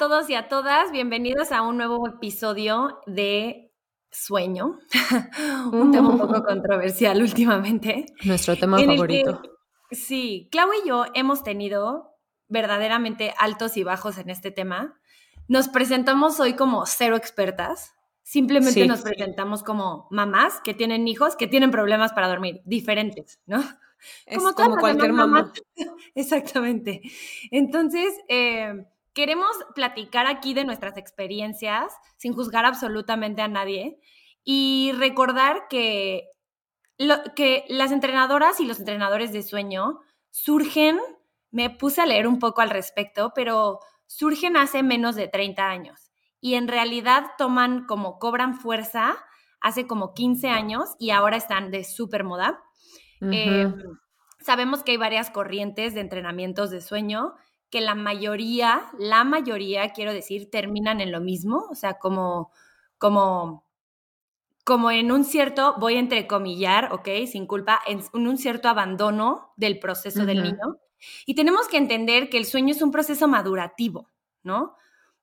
todos y a todas, bienvenidos a un nuevo episodio de Sueño, un tema un poco controversial últimamente. Nuestro tema favorito. sí, Clau y yo hemos tenido verdaderamente altos y bajos en este tema. Nos presentamos hoy como cero expertas, simplemente nos presentamos como mamás que tienen hijos que tienen problemas para dormir, diferentes, ¿no? como, como cualquier mamá. Exactamente. Entonces, eh, queremos platicar aquí de nuestras experiencias sin juzgar absolutamente a nadie y recordar que, que las entrenadoras y los entrenadores de sueño surgen, me puse a leer un poco al respecto, pero surgen hace menos de 30 años y en realidad toman como cobran fuerza hace como 15 años y ahora están de súper moda. Em, sabemos que hay varias corrientes de entrenamientos de sueño que la mayoría, la mayoría, quiero decir, terminan en lo mismo, o sea, como, como, como en un cierto, voy a entrecomillar, ok, sin culpa, en un cierto abandono del proceso del niño. Y tenemos que entender que el sueño es un proceso madurativo, ¿no?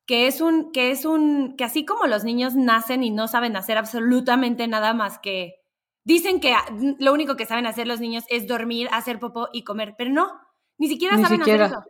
Que es un, que es un, que así como los niños nacen y no saben hacer absolutamente nada más que, dicen que lo único que saben hacer los niños es dormir, hacer popó y comer, pero no, ni siquiera saben hacer eso.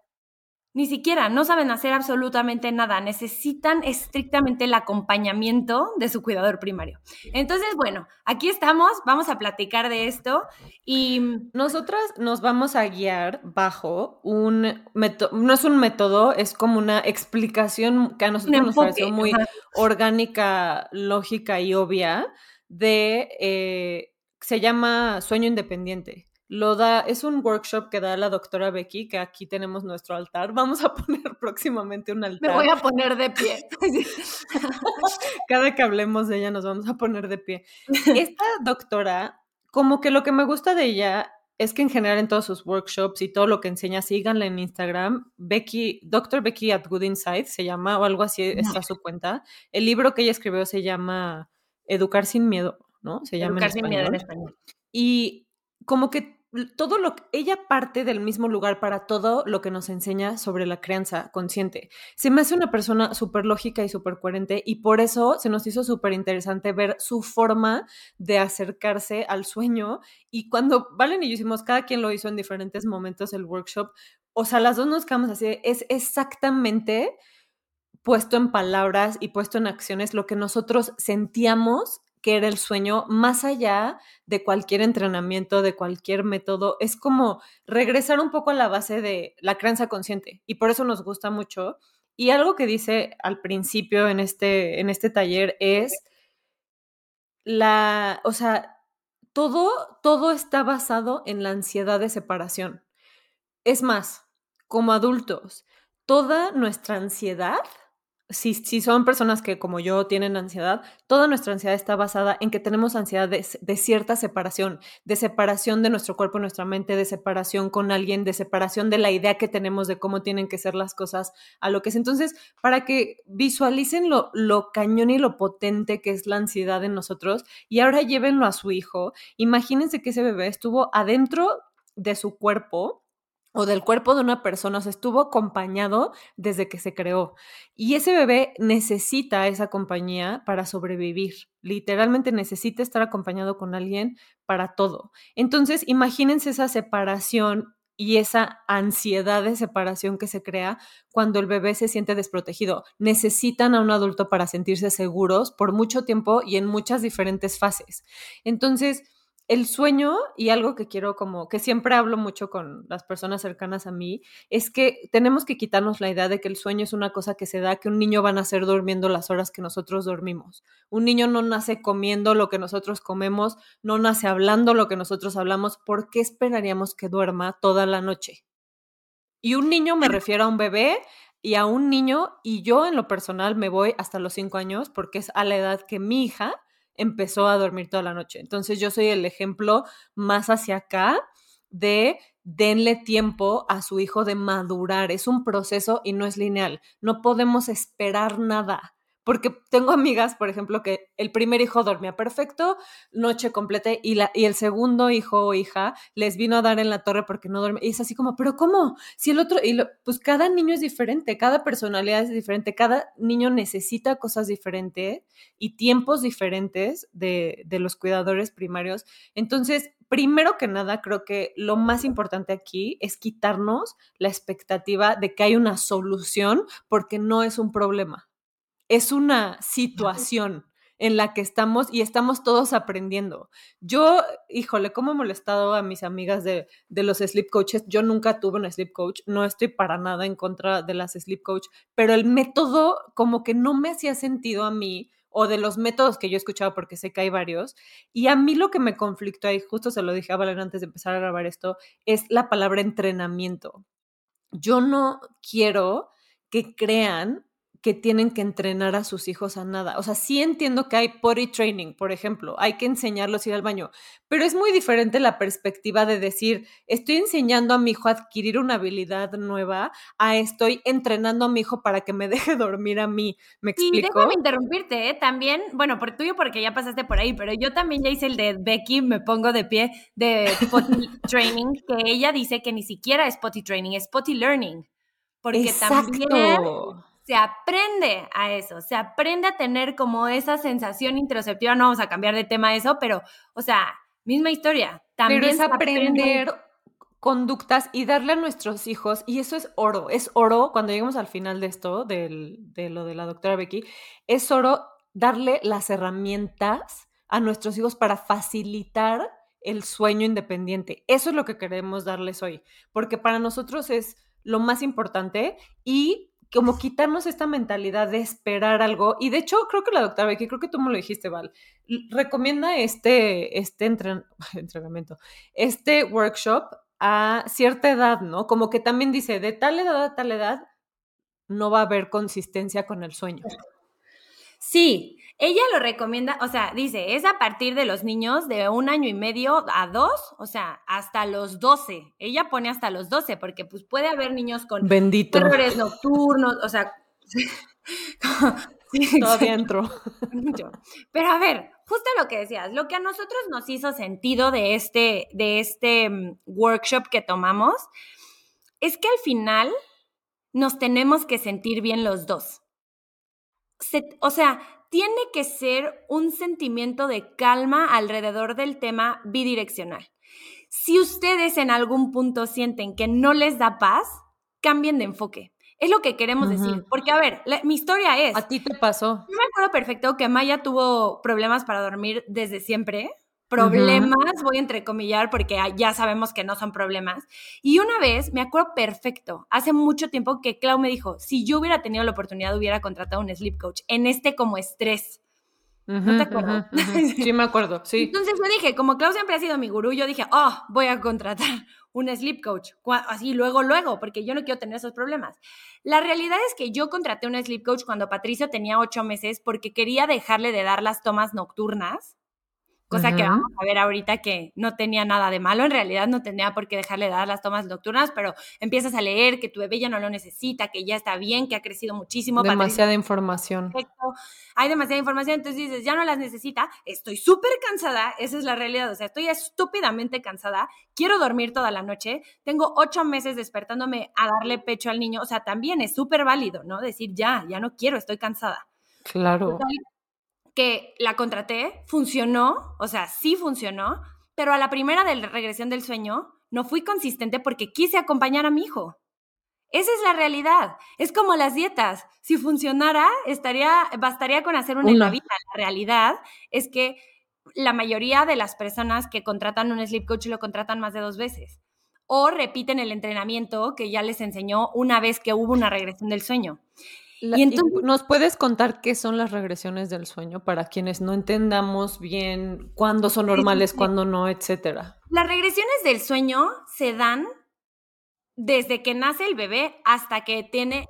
Ni siquiera, no saben hacer absolutamente nada, necesitan estrictamente el acompañamiento de su cuidador primario. Entonces, bueno, aquí estamos, vamos a platicar de esto y... Nosotras nos vamos a guiar bajo un método, no es un método, es como una explicación que a nosotros nos pareció muy orgánica, lógica y obvia de, eh, se llama sueño independiente. Lo da, es un workshop que da la doctora Becky, que aquí tenemos nuestro altar. Vamos a poner próximamente un altar. Me voy a poner de pie. Cada que hablemos de ella nos vamos a poner de pie. Esta doctora, como que lo que me gusta de ella es que en general en todos sus workshops y todo lo que enseña, síganla en Instagram. Becky, Dr. Becky at Good Insight se llama, o algo así está su cuenta. El libro que ella escribió se llama Educar sin miedo, ¿no? Se llama Educar sin miedo en español. Y como que todo lo ella parte del mismo lugar para todo lo que nos enseña sobre la crianza consciente. Se me hace una persona súper lógica y súper coherente y por eso se nos hizo súper interesante ver su forma de acercarse al sueño y cuando Valen y yo hicimos, cada quien lo hizo en diferentes momentos el workshop, o sea, las dos nos quedamos así, es exactamente puesto en palabras y puesto en acciones lo que nosotros sentíamos que era el sueño, más allá de cualquier entrenamiento, de cualquier método, es como regresar un poco a la base de la creencia consciente y por eso nos gusta mucho. Y algo que dice al principio en este, en este taller es la, o sea, todo, todo está basado en la ansiedad de separación. Es más, como adultos, toda nuestra ansiedad si, son personas que como yo tienen ansiedad, toda nuestra ansiedad está basada en que tenemos ansiedad de, cierta separación, de separación de nuestro cuerpo, nuestra mente, de separación con alguien, de separación de la idea que tenemos de cómo tienen que ser las cosas a lo que es. Entonces, para que visualicen lo, lo cañón y lo potente que es la ansiedad en nosotros y ahora llévenlo a su hijo, imagínense que ese bebé estuvo adentro de su cuerpo o del cuerpo de una persona, o sea, estuvo acompañado desde que se creó. Y ese bebé necesita esa compañía para sobrevivir. Literalmente necesita estar acompañado con alguien para todo. Entonces, imagínense esa separación y esa ansiedad de separación que se crea cuando el bebé se siente desprotegido. Necesitan a un adulto para sentirse seguros por mucho tiempo y en muchas diferentes fases. Entonces, el sueño y algo que quiero como que siempre hablo mucho con las personas cercanas a mí es que tenemos que quitarnos la idea de que el sueño es una cosa que se da que un niño va a nacer durmiendo las horas que nosotros dormimos. Un niño no nace comiendo lo que nosotros comemos, no nace hablando lo que nosotros hablamos, ¿por qué esperaríamos que duerma toda la noche? Y un niño me refiero a un bebé y a un niño y yo en lo personal me voy hasta los cinco años porque es a la edad que mi hija empezó a dormir toda la noche. Entonces yo soy el ejemplo más hacia acá de denle tiempo a su hijo de madurar. Es un proceso y no es lineal. No podemos esperar nada porque tengo amigas, por ejemplo, que el primer hijo dormía perfecto, noche completa, y, la, y el segundo hijo o hija les vino a dar en la torre porque no duerme. Y es así como, pero ¿cómo? Si el otro, y pues cada niño es diferente, cada personalidad es diferente, cada niño necesita cosas diferentes y tiempos diferentes de, de los cuidadores primarios. Entonces, primero que nada, creo que lo más importante aquí es quitarnos la expectativa de que hay una solución porque no es un problema, es una situación en la que estamos y estamos todos aprendiendo. Yo, híjole, cómo he molestado a mis amigas de, de, los sleep coaches. Yo nunca tuve un sleep coach, no estoy para nada en contra de las sleep coach, pero el método como que no me hacía sentido a mí o de los métodos que yo he escuchado, porque sé que hay varios. Y a mí lo que me conflictó ahí, justo se lo dije a Valen antes de empezar a grabar esto, es la palabra entrenamiento. Yo no quiero que crean que tienen que entrenar a sus hijos a nada. O sea, sí entiendo que hay potty training, por ejemplo, hay que enseñarlos a ir al baño, pero es muy diferente la perspectiva de decir, estoy enseñando a mi hijo a adquirir una habilidad nueva, a estoy entrenando a mi hijo para que me deje dormir a mí. ¿Me explico? Y déjame interrumpirte, ¿eh? También, bueno, por tuyo porque ya pasaste por ahí, pero yo también ya hice el de Becky, me pongo de pie, de potty training, que ella dice que ni siquiera es potty training, es potty learning. Porque también se aprende a eso, se aprende a tener como esa sensación interoceptiva, no vamos a cambiar de tema eso, pero, o sea, misma historia. También pero es aprender conductas y darle a nuestros hijos, y eso es oro, es oro, cuando lleguemos al final de esto, de lo de la doctora Becky, es oro darle las herramientas a nuestros hijos para facilitar el sueño independiente. Eso es lo que queremos darles hoy, porque para nosotros es lo más importante y como quitarnos esta mentalidad de esperar algo. Y de hecho, creo que la doctora Becky, creo que tú me lo dijiste, Val, recomienda este, este entrenamiento, este workshop a cierta edad, ¿no? Como que también dice, de tal edad a tal edad no va a haber consistencia con el sueño. Sí, ella lo recomienda, o sea, dice, es a partir de los niños de un año y medio a dos, o sea, hasta los doce. Ella pone hasta los doce, porque pues puede haber niños con Bendito. errores nocturnos, o sea, todadía entro. Pero a ver, justo lo que decías, lo que a nosotros nos hizo sentido de este, de este mm, workshop que tomamos, es que al final nos tenemos que sentir bien los dos. o sea, tiene que ser un sentimiento de calma alrededor del tema bidireccional. Si ustedes en algún punto sienten que no les da paz, cambien de enfoque. Es lo que queremos decir. Porque, a ver, mi historia es... A ti te pasó. Yo me acuerdo perfecto que Maya tuvo problemas para dormir desde siempre problemas, voy a entrecomillar porque ya sabemos que no son problemas. Y una vez, me acuerdo perfecto, hace mucho tiempo que Clau me dijo, si yo hubiera tenido la oportunidad, hubiera contratado un sleep coach en este como estrés. ¿No te acuerdas? sí, me acuerdo, sí. Entonces yo dije, como Clau siempre ha sido mi gurú, yo dije, oh, voy a contratar un sleep coach. Así, luego, luego, porque yo no quiero tener esos problemas. La realidad es que yo contraté un sleep coach cuando Patricio tenía ocho meses porque quería dejarle de dar las tomas nocturnas cosa que vamos a ver ahorita que no tenía nada de malo, en realidad no tenía por qué dejarle de dar las tomas nocturnas, pero empiezas a leer que tu bebé ya no lo necesita, que ya está bien, que ha crecido muchísimo. Demasiada información. Perfecto. Hay demasiada información, entonces dices, ya no las necesita, estoy súper cansada, esa es la realidad, o sea, estoy estúpidamente cansada, quiero dormir toda la noche, tengo ocho meses despertándome a darle pecho al niño, o sea, también es súper válido, ¿no? Decir, ya, ya no quiero, estoy cansada. Claro que la contraté, funcionó, o sea, sí funcionó, pero a la primera de la regresión del sueño no fui consistente porque quise acompañar a mi hijo. Esa es la realidad. Es como las dietas. Si funcionara, estaría, bastaría con hacer una, una. en la La realidad es que la mayoría de las personas que contratan un sleep coach lo contratan más de dos veces. O repiten el entrenamiento que ya les enseñó una vez que hubo una regresión del sueño y entonces, ¿Nos puedes contar qué son las regresiones del sueño para quienes no entendamos bien cuándo son normales, cuándo no, etcétera? Las regresiones del sueño se dan desde que nace el bebé hasta que tiene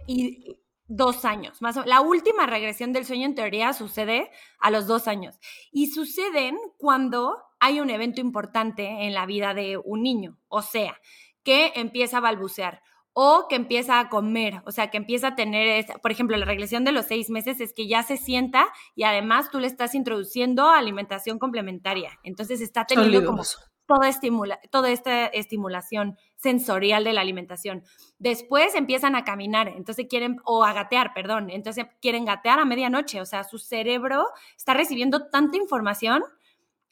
dos años. Más la última regresión del sueño en teoría sucede a los dos años y suceden cuando hay un evento importante en la vida de un niño, o sea, que empieza a balbucear o que empieza a comer, o sea, que empieza a tener, por ejemplo, la regresión de los seis meses es que ya se sienta y además tú le estás introduciendo alimentación complementaria. Entonces está teniendo como toda, estimula, toda esta estimulación sensorial de la alimentación. Después empiezan a caminar, entonces quieren, o a gatear, perdón, entonces quieren gatear a medianoche, o sea, su cerebro está recibiendo tanta información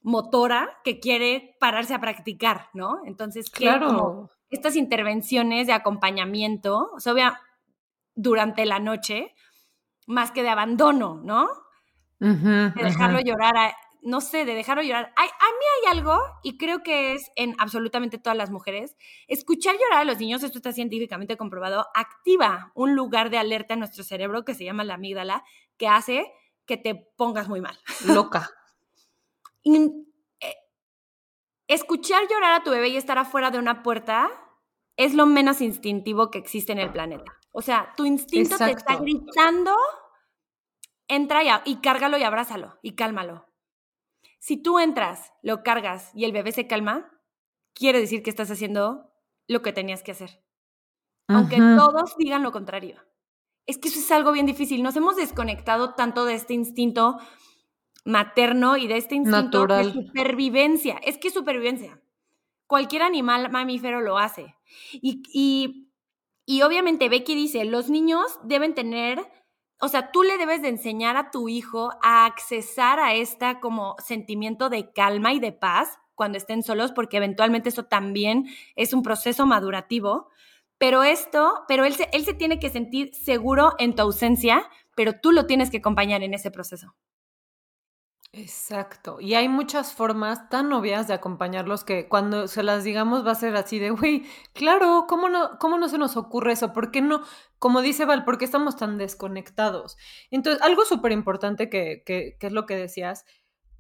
motora que quiere pararse a practicar, ¿no? Entonces, claro estas intervenciones de acompañamiento, o sea, durante la noche, más que de abandono, ¿no? de dejarlo llorar, no sé, de dejarlo llorar. a mí hay algo, y creo que es en absolutamente todas las mujeres, escuchar llorar a los niños, esto está científicamente comprobado, activa un lugar de alerta en nuestro cerebro que se llama la amígdala, que hace que te pongas muy mal. Loca. escuchar llorar a tu bebé y estar afuera de una puerta es lo menos instintivo que existe en el planeta. O sea, tu instinto te está gritando, entra y, y cárgalo y abrázalo y cálmalo. Si tú entras, lo cargas y el bebé se calma, quiere decir que estás haciendo lo que tenías que hacer. Aunque todos digan lo contrario. Es que eso es algo bien difícil. Nos hemos desconectado tanto de este instinto materno y de este instinto de supervivencia. Es que supervivencia. Cualquier animal mamífero lo hace. Y, y, y obviamente Becky dice, los niños deben tener, o sea, tú le debes de enseñar a tu hijo a accesar a esta como sentimiento de calma y de paz cuando estén solos, porque eventualmente eso también es un proceso madurativo. Pero esto, pero él se, él se tiene que sentir seguro en tu ausencia, pero tú lo tienes que acompañar en ese proceso. Exacto. Y hay muchas formas tan obvias de acompañarlos que cuando se las digamos va a ser así de, güey, claro, ¿cómo no, ¿cómo no se nos ocurre eso? ¿Por qué no? Como dice Val, ¿por qué estamos tan desconectados? Entonces, algo súper importante que, que, que es lo que decías,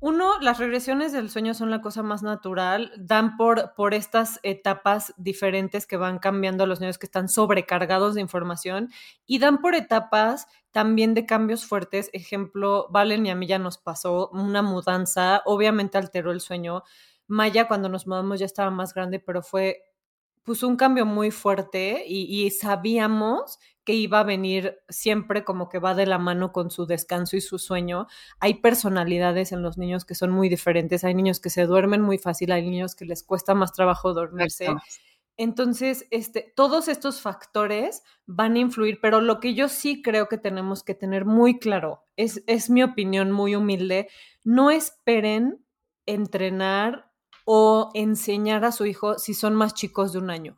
uno, las regresiones del sueño son la cosa más natural, dan por, por estas etapas diferentes que van cambiando a los niños que están sobrecargados de información y dan por etapas también de cambios fuertes. Ejemplo, Valen y a mí ya nos pasó una mudanza, obviamente alteró el sueño. Maya cuando nos mudamos ya estaba más grande, pero fue pues un cambio muy fuerte y, y sabíamos que iba a venir siempre como que va de la mano con su descanso y su sueño. Hay personalidades en los niños que son muy diferentes, hay niños que se duermen muy fácil, hay niños que les cuesta más trabajo dormirse. Entonces, este, todos estos factores van a influir, pero lo que yo sí creo que tenemos que tener muy claro, es, es mi opinión muy humilde, no esperen entrenar o enseñar a su hijo si son más chicos de un año.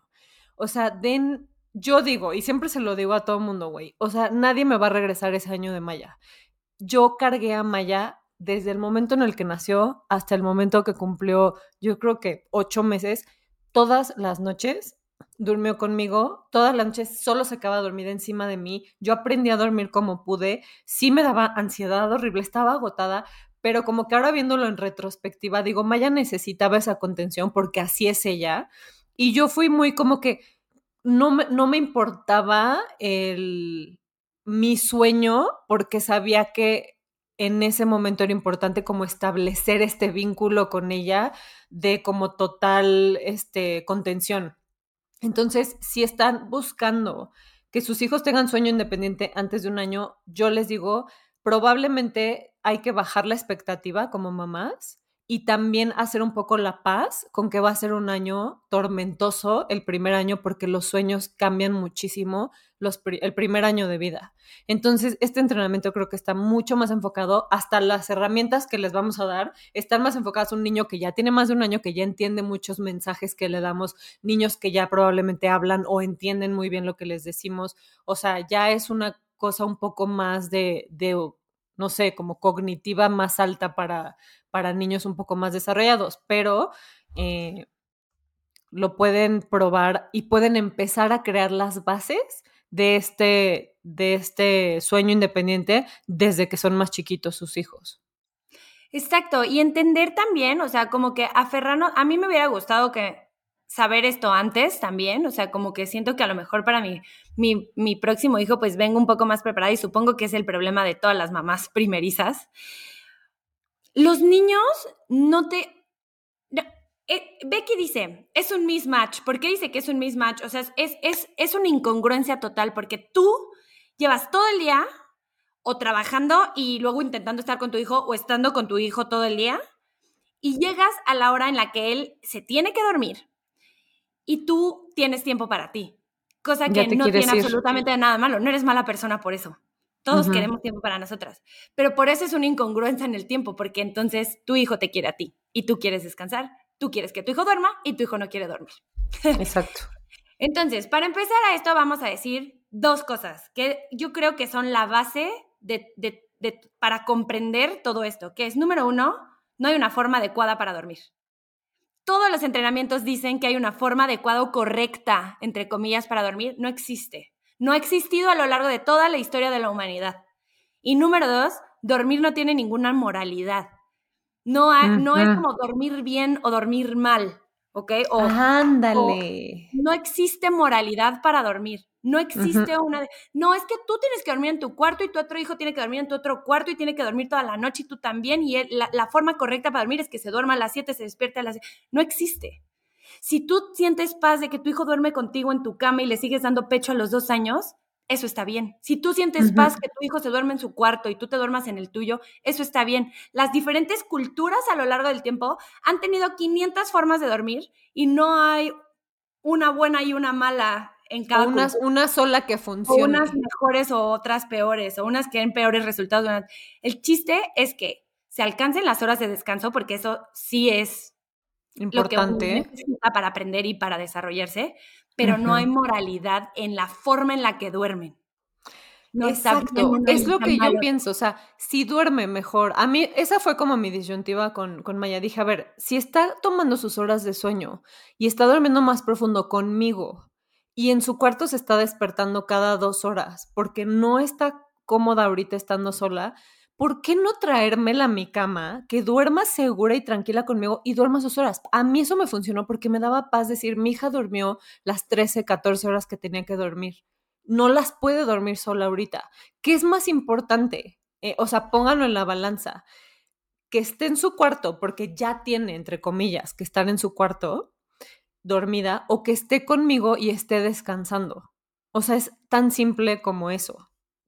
O sea, den yo digo, y siempre se lo digo a todo mundo, güey, o sea, nadie me va a regresar ese año de Maya. Yo cargué a Maya desde el momento en el que nació hasta el momento que cumplió, yo creo que ocho meses, todas las noches durmió conmigo, todas las noches solo se acaba dormir encima de mí, yo aprendí a dormir como pude, sí me daba ansiedad horrible, estaba agotada, pero como que ahora viéndolo en retrospectiva, digo, Maya necesitaba esa contención porque así es ella, y yo fui muy como que no me, no me importaba el, mi sueño porque sabía que en ese momento era importante como establecer este vínculo con ella de como total este, contención. Entonces, si están buscando que sus hijos tengan sueño independiente antes de un año, yo les digo, probablemente hay que bajar la expectativa como mamás y también hacer un poco la paz con que va a ser un año tormentoso el primer año porque los sueños cambian muchísimo los, el primer año de vida. Entonces, este entrenamiento creo que está mucho más enfocado, hasta las herramientas que les vamos a dar están más enfocadas a un niño que ya tiene más de un año, que ya entiende muchos mensajes que le damos, niños que ya probablemente hablan o entienden muy bien lo que les decimos. O sea, ya es una cosa un poco más de, de no sé, como cognitiva más alta para, para niños un poco más desarrollados, pero eh, lo pueden probar y pueden empezar a crear las bases de este, de este sueño independiente desde que son más chiquitos sus hijos. Exacto, y entender también, o sea, como que aferrarnos, a mí me hubiera gustado que saber esto antes también, o sea, como que siento que a lo mejor para mi, mi, mi próximo hijo pues vengo un poco más preparada y supongo que es el problema de todas las mamás primerizas, los niños no te... eh, Becky dice, es un mismatch. ¿Por qué dice que es un mismatch? O sea, es, es, es una incongruencia total porque tú llevas todo el día o trabajando y luego intentando estar con tu hijo o estando con tu hijo todo el día y llegas a la hora en la que él se tiene que dormir y tú tienes tiempo para ti. Cosa que no tiene absolutamente nada malo. No eres mala persona por eso. Todos queremos tiempo para nosotras. Pero por eso es una incongruencia en el tiempo, porque entonces tu hijo te quiere a ti y tú quieres descansar, tú quieres que tu hijo duerma y tu hijo no quiere dormir. Exacto. entonces, para empezar a esto, vamos a decir dos cosas que yo creo que son la base de, para comprender todo esto, que es número uno, no hay una forma adecuada para dormir. Todos los entrenamientos dicen que hay una forma adecuada o correcta, entre comillas, para dormir. No existe. No ha existido a lo largo de toda la historia de la humanidad. Y número dos, dormir no tiene ninguna moralidad. No, no es como dormir bien o dormir mal, ¿ok? O, Ándale. no existe moralidad para dormir. No existe una no, es que tú tienes que dormir en tu cuarto y tu otro hijo tiene que dormir en tu otro cuarto y tiene que dormir toda la noche y tú también. Y la, la, forma correcta para dormir es que se duerma a las 7, se despierte a las... No existe. Si tú sientes paz de que tu hijo duerme contigo en tu cama y le sigues dando pecho a los dos años, eso está bien. Si tú sientes paz que tu hijo se duerme en su cuarto y tú te duermas en el tuyo, eso está bien. Las diferentes culturas a lo largo del tiempo han tenido 500 formas de dormir y no hay una buena y una mala en cada una, una sola que funcione. O unas mejores o otras peores, o unas que den peores resultados. El chiste es que se alcancen las horas de descanso, porque eso sí es importante para aprender y para desarrollarse, pero no hay moralidad en la forma en la que duermen. No Exacto, es lo que yo pienso, o sea, si duerme mejor, a mí esa fue como mi disyuntiva con, con Maya, dije, a ver, si está tomando sus horas de sueño y está durmiendo más profundo conmigo y en su cuarto se está despertando cada dos horas porque no está cómoda ahorita estando sola, ¿por qué no traérmela a mi cama, que duerma segura y tranquila conmigo y duerma sus horas? A mí eso me funcionó porque me daba paz decir, mi hija durmió las 13, 14 horas que tenía que dormir. No las puede dormir sola ahorita. ¿Qué es más importante? Eh, o sea, pónganlo en la balanza. Que esté en su cuarto, porque ya tiene, entre comillas, que estar en su cuarto dormida, o que esté conmigo y esté descansando. O sea, es tan simple como eso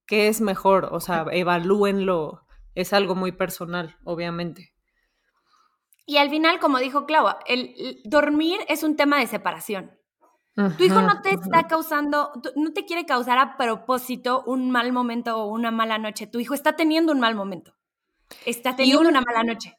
qué es mejor, o sea, evalúenlo, es algo muy personal, obviamente. Y al final, como dijo Clau, el, dormir es un tema de separación. tu hijo no te está causando, no te quiere causar a propósito un mal momento o una mala noche. Tu hijo está teniendo un mal momento. Está teniendo una mala noche.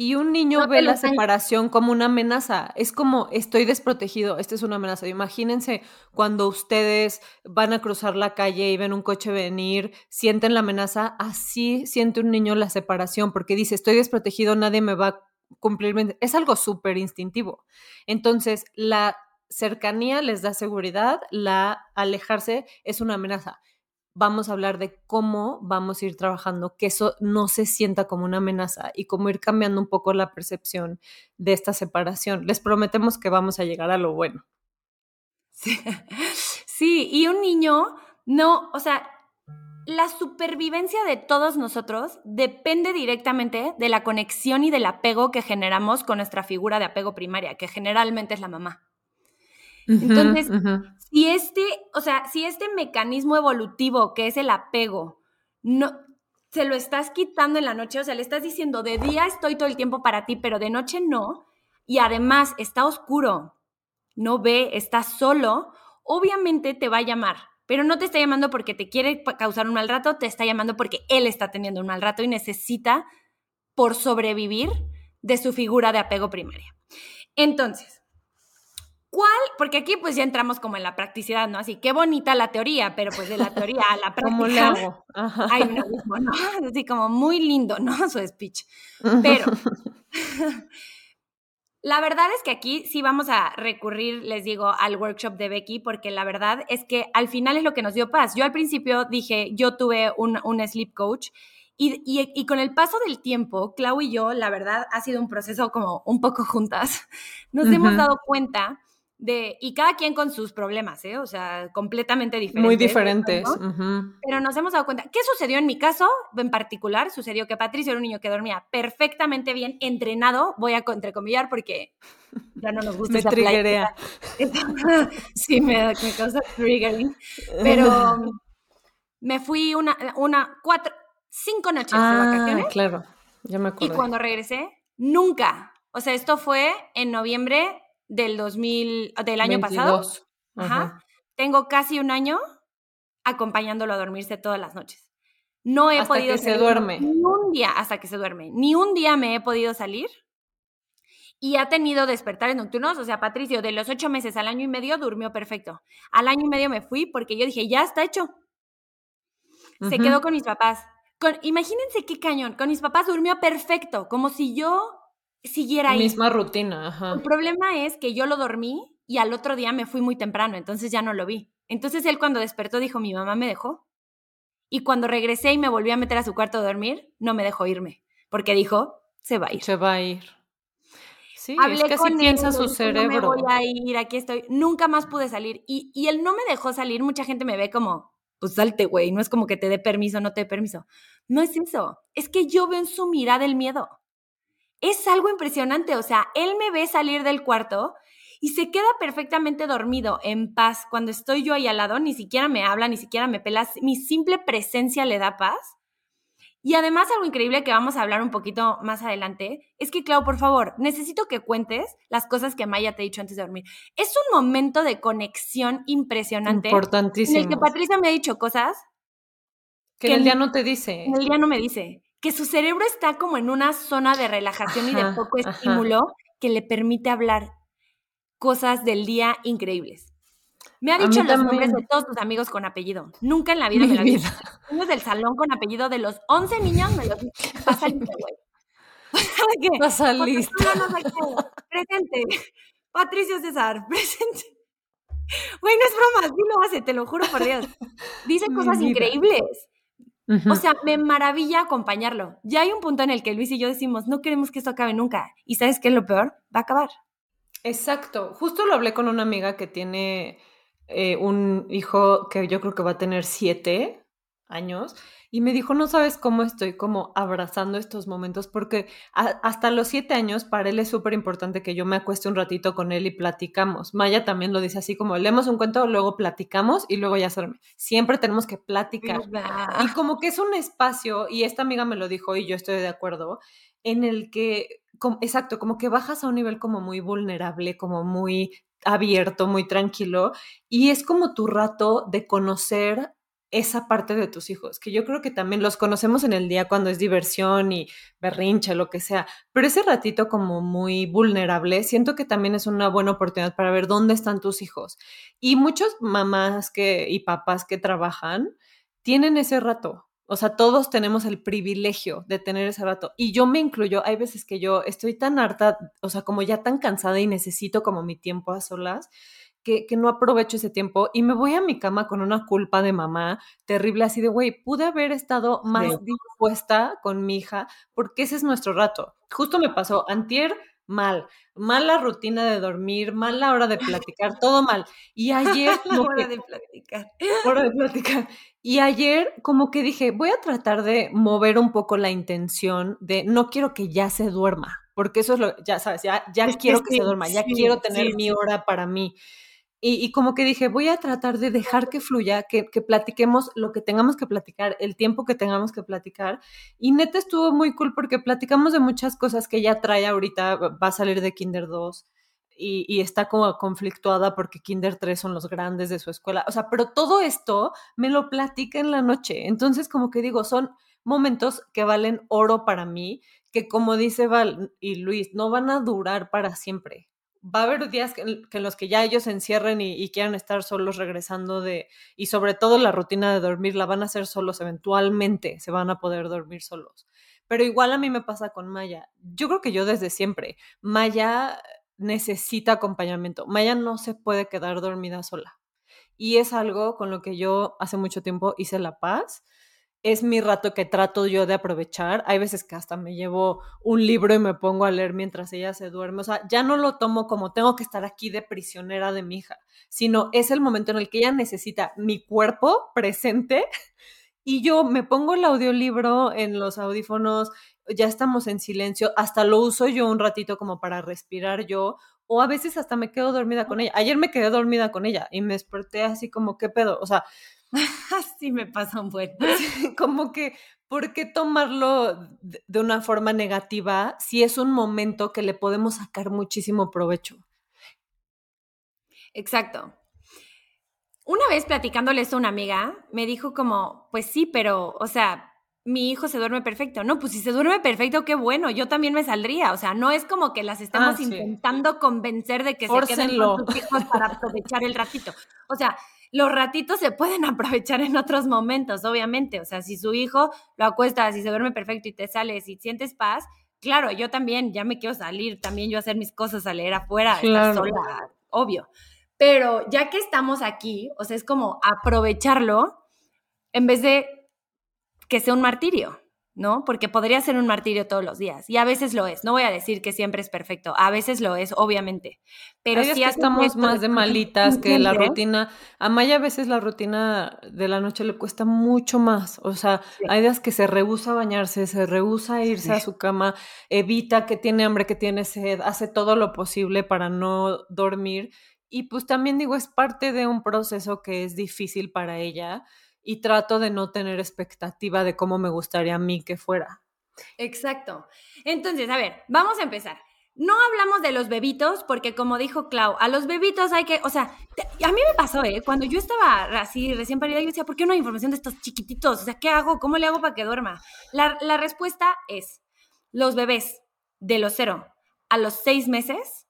Y un niño ve la separación como una amenaza. Es como, estoy desprotegido, esta es una amenaza. Imagínense cuando ustedes van a cruzar la calle y ven un coche venir, sienten la amenaza, así siente un niño la separación, porque dice, estoy desprotegido, nadie me va a cumplir. Es algo súper instintivo. Entonces, la cercanía les da seguridad, la alejarse es una amenaza vamos a hablar de cómo vamos a ir trabajando, que eso no se sienta como una amenaza y cómo ir cambiando un poco la percepción de esta separación. Les prometemos que vamos a llegar a lo bueno. Sí, y un niño, no, o sea, la supervivencia de todos nosotros depende directamente de la conexión y del apego que generamos con nuestra figura de apego primaria, que generalmente es la mamá. Entonces, si este, o sea, si este mecanismo evolutivo que es el apego, no, se lo estás quitando en la noche, o sea, le estás diciendo, de día estoy todo el tiempo para ti, pero de noche no, y además está oscuro, no ve, está solo, obviamente te va a llamar, pero no te está llamando porque te quiere causar un mal rato, te está llamando porque él está teniendo un mal rato y necesita, por sobrevivir, de su figura de apego primaria. Entonces, ¿Cuál? Porque aquí pues ya entramos como en la practicidad, ¿no? Así, qué bonita la teoría, pero pues de la teoría a la práctica ¿Cómo le hago? hay un abismo, ¿no? Así como muy lindo, ¿no? Su speech. Pero la verdad es que aquí sí vamos a recurrir, les digo, al workshop de Becky, porque la verdad es que al final es lo que nos dio paz. Yo al principio dije, yo tuve un, un sleep coach y, y, y, con el paso del tiempo, Clau y yo, la verdad, ha sido un proceso como un poco juntas. Nos hemos dado cuenta de, y cada quien con sus problemas, ¿eh? O sea, completamente diferentes. Muy diferentes. Pero nos hemos dado cuenta. ¿Qué sucedió en mi caso en particular? Sucedió que Patricio era un niño que dormía perfectamente bien, entrenado, voy a entrecomillar porque ya no nos gusta me esa triggerea. sí, me, me causa triggering. Pero me fui una, una, cuatro, cinco noches de Ah, vacaciones claro, ya me y acuerdo. cuando regresé, nunca. O sea, esto fue en noviembre del 2000, del año pasado. Ajá. Tengo casi un año acompañándolo a dormirse todas las noches. No he Hasta podido que se duerme. Ni un día hasta que se duerme. Ni un día me he podido salir. Y ha tenido despertares nocturnos. O sea, Patricio, de los ocho meses al año y medio durmió perfecto. Al año y medio me fui porque yo dije, ya está hecho. Se quedó con mis papás. Con, imagínense qué cañón. Con mis papás durmió perfecto, como si yo siguiera ahí. Misma rutina, ajá. El problema es que yo lo dormí y al otro día me fui muy temprano, entonces ya no lo vi. Entonces él cuando despertó dijo, mi mamá me dejó. Y cuando regresé y me volví a meter a su cuarto a dormir, no me dejó irme, porque dijo, se va a ir. Se va a ir. Sí, Hablé es que así con él, piensa su cerebro. No me voy a ir, aquí estoy. Nunca más pude salir. Y, y él no me dejó salir. Mucha gente me ve como, pues salte, güey. No es como que te dé permiso, no te dé permiso. No es eso. Es que yo veo en su mirada el miedo. Es algo impresionante. O sea, él me ve salir del cuarto y se queda perfectamente dormido, en paz. Cuando estoy yo ahí al lado, ni siquiera me habla, ni siquiera me pela. Mi simple presencia le da paz. Y además algo increíble que vamos a hablar un poquito más adelante es que, Clau, por favor, necesito que cuentes las cosas que Maya te ha dicho antes de dormir. Es un momento de conexión impresionante en el que Importantísimo. Patricia me ha dicho cosas Que que el el- día no te dice. el día no me dice. Que su cerebro está como en una zona de relajación y de poco ajá. estímulo que le permite hablar cosas del día increíbles. Me ha dicho los nombres de todos tus amigos con apellido. Nunca en la vida Mi me lo vida. Los niños del salón con apellido de los 11 niños me los pasa lista, güey. Que, Pasa lista. no, qué. Presente. Patricio César, presente. Güey, no es broma, sí lo hace, te lo juro por Dios. Dice Mi cosas vida. O sea, me maravilla acompañarlo. Ya hay un punto en el que Luis y yo decimos, no queremos que esto acabe nunca. ¿Y sabes qué es lo peor? Va a acabar. Exacto. Justo lo hablé con una amiga que tiene eh, un hijo que yo creo que va a tener siete años y me dijo, no sabes cómo estoy como abrazando estos momentos porque a- hasta los siete años para él es súper importante que yo me acueste un ratito con él y platicamos. Maya también lo dice así como leemos un cuento, luego platicamos y luego ya se. Siempre tenemos que platicar. ¿Verdad? Y como que es un espacio, y esta amiga me lo dijo y yo estoy de acuerdo, en el que, exacto, como que bajas a un nivel como muy vulnerable, como muy abierto, muy tranquilo, y es como tu rato de conocer esa parte de tus hijos, que yo creo que también los conocemos en el día cuando es diversión y berrinche, lo que sea, pero ese ratito como muy vulnerable, siento que también es una buena oportunidad para ver dónde están tus hijos. Y muchas mamás que, y papás que trabajan, tienen ese rato. O sea, todos tenemos el privilegio de tener ese rato. Y yo me incluyo, hay veces que yo estoy tan harta, o sea, como ya tan cansada y necesito como mi tiempo a solas, que, que no aprovecho ese tiempo y me voy a mi cama con una culpa de mamá terrible, así de, güey, pude haber estado más Sí. dispuesta con mi hija, porque ese es nuestro rato. Justo me pasó, antier, mal, mala rutina de dormir, mala hora de platicar, todo mal. Y ayer, como que- Hora de platicar. hora de platicar. Y ayer como que dije, voy a tratar de mover un poco la intención de no quiero que ya se duerma, porque eso es lo, ya sabes, ya, ya Es quiero que sí, se duerma, ya sí, quiero tener mi hora para mí. Y, como que dije, voy a tratar de dejar que fluya, que, que platiquemos lo que tengamos que platicar, el tiempo que tengamos que platicar. Y neta estuvo muy cool porque platicamos de muchas cosas que ella trae ahorita, va a salir de Kinder 2 y, y está como conflictuada porque Kinder 3 son los grandes de su escuela. O sea, pero todo esto me lo platica en la noche. Entonces, como que digo, son momentos que valen oro para mí, que como dice Val y Luis, no van a durar para siempre. Va a haber días que, que en los que ya ellos se encierren y, y quieran estar solos regresando de, y sobre todo la rutina de dormir la van a hacer solos eventualmente, se van a poder dormir solos. Pero igual a mí me pasa con Maya. Yo creo que yo desde siempre, Maya necesita acompañamiento. Maya no se puede quedar dormida sola. Y es algo con lo que yo hace mucho tiempo hice la paz es mi rato que trato yo de aprovechar. Hay veces que hasta me llevo un libro y me pongo a leer mientras ella se duerme. O sea, ya no lo tomo como tengo que estar aquí de prisionera de mi hija, sino es el momento en el que ella necesita mi cuerpo presente y yo me pongo el audiolibro en los audífonos, ya estamos en silencio, hasta lo uso yo un ratito como para respirar yo, o a veces hasta me quedo dormida con ella. Ayer me quedé dormida con ella y me desperté así como, ¿qué pedo? O sea, Así me pasa un buen. como que, ¿por qué tomarlo de una forma negativa si es un momento que le podemos sacar muchísimo provecho? Exacto. Una vez platicándole esto a una amiga, me dijo como, pues sí, pero, o sea, mi hijo se duerme perfecto. No, pues si se duerme perfecto, qué bueno, yo también me saldría. O sea, no es como que las estemos ah, intentando convencer de que se queden con sus hijos para aprovechar el ratito. O sea, los ratitos se pueden aprovechar en otros momentos, obviamente. O sea, si su hijo lo acuesta, si se duerme perfecto y te sales y sientes paz, claro, yo también ya me quiero salir, también yo hacer mis cosas, a leer afuera, estar sola, obvio. Pero ya que estamos aquí, o sea, es como aprovecharlo en vez de que sea un martirio. ¿No? Porque podría ser un martirio todos los días y a veces lo es. No voy a decir que siempre es perfecto, a veces lo es, obviamente. Pero si estamos más de malitas que la rutina. A Maya a veces la rutina de la noche le cuesta mucho más. O sea, hay días que se rehúsa a bañarse, se rehúsa a irse a su cama, evita que tiene hambre, que tiene sed, hace todo lo posible para no dormir. Y pues también digo, es parte de un proceso que es difícil para ella y trato de no tener expectativa de cómo me gustaría a mí que fuera. Exacto. Entonces, a ver, vamos a empezar. No hablamos de los bebitos porque como dijo Clau, a los bebitos hay que, o sea, a mí me pasó, ¿eh? Cuando yo estaba así recién parida, yo decía, ¿por qué no hay información de estos chiquititos? O sea, ¿qué hago? ¿Cómo le hago para que duerma? La, la respuesta es, los bebés de los cero a los seis meses,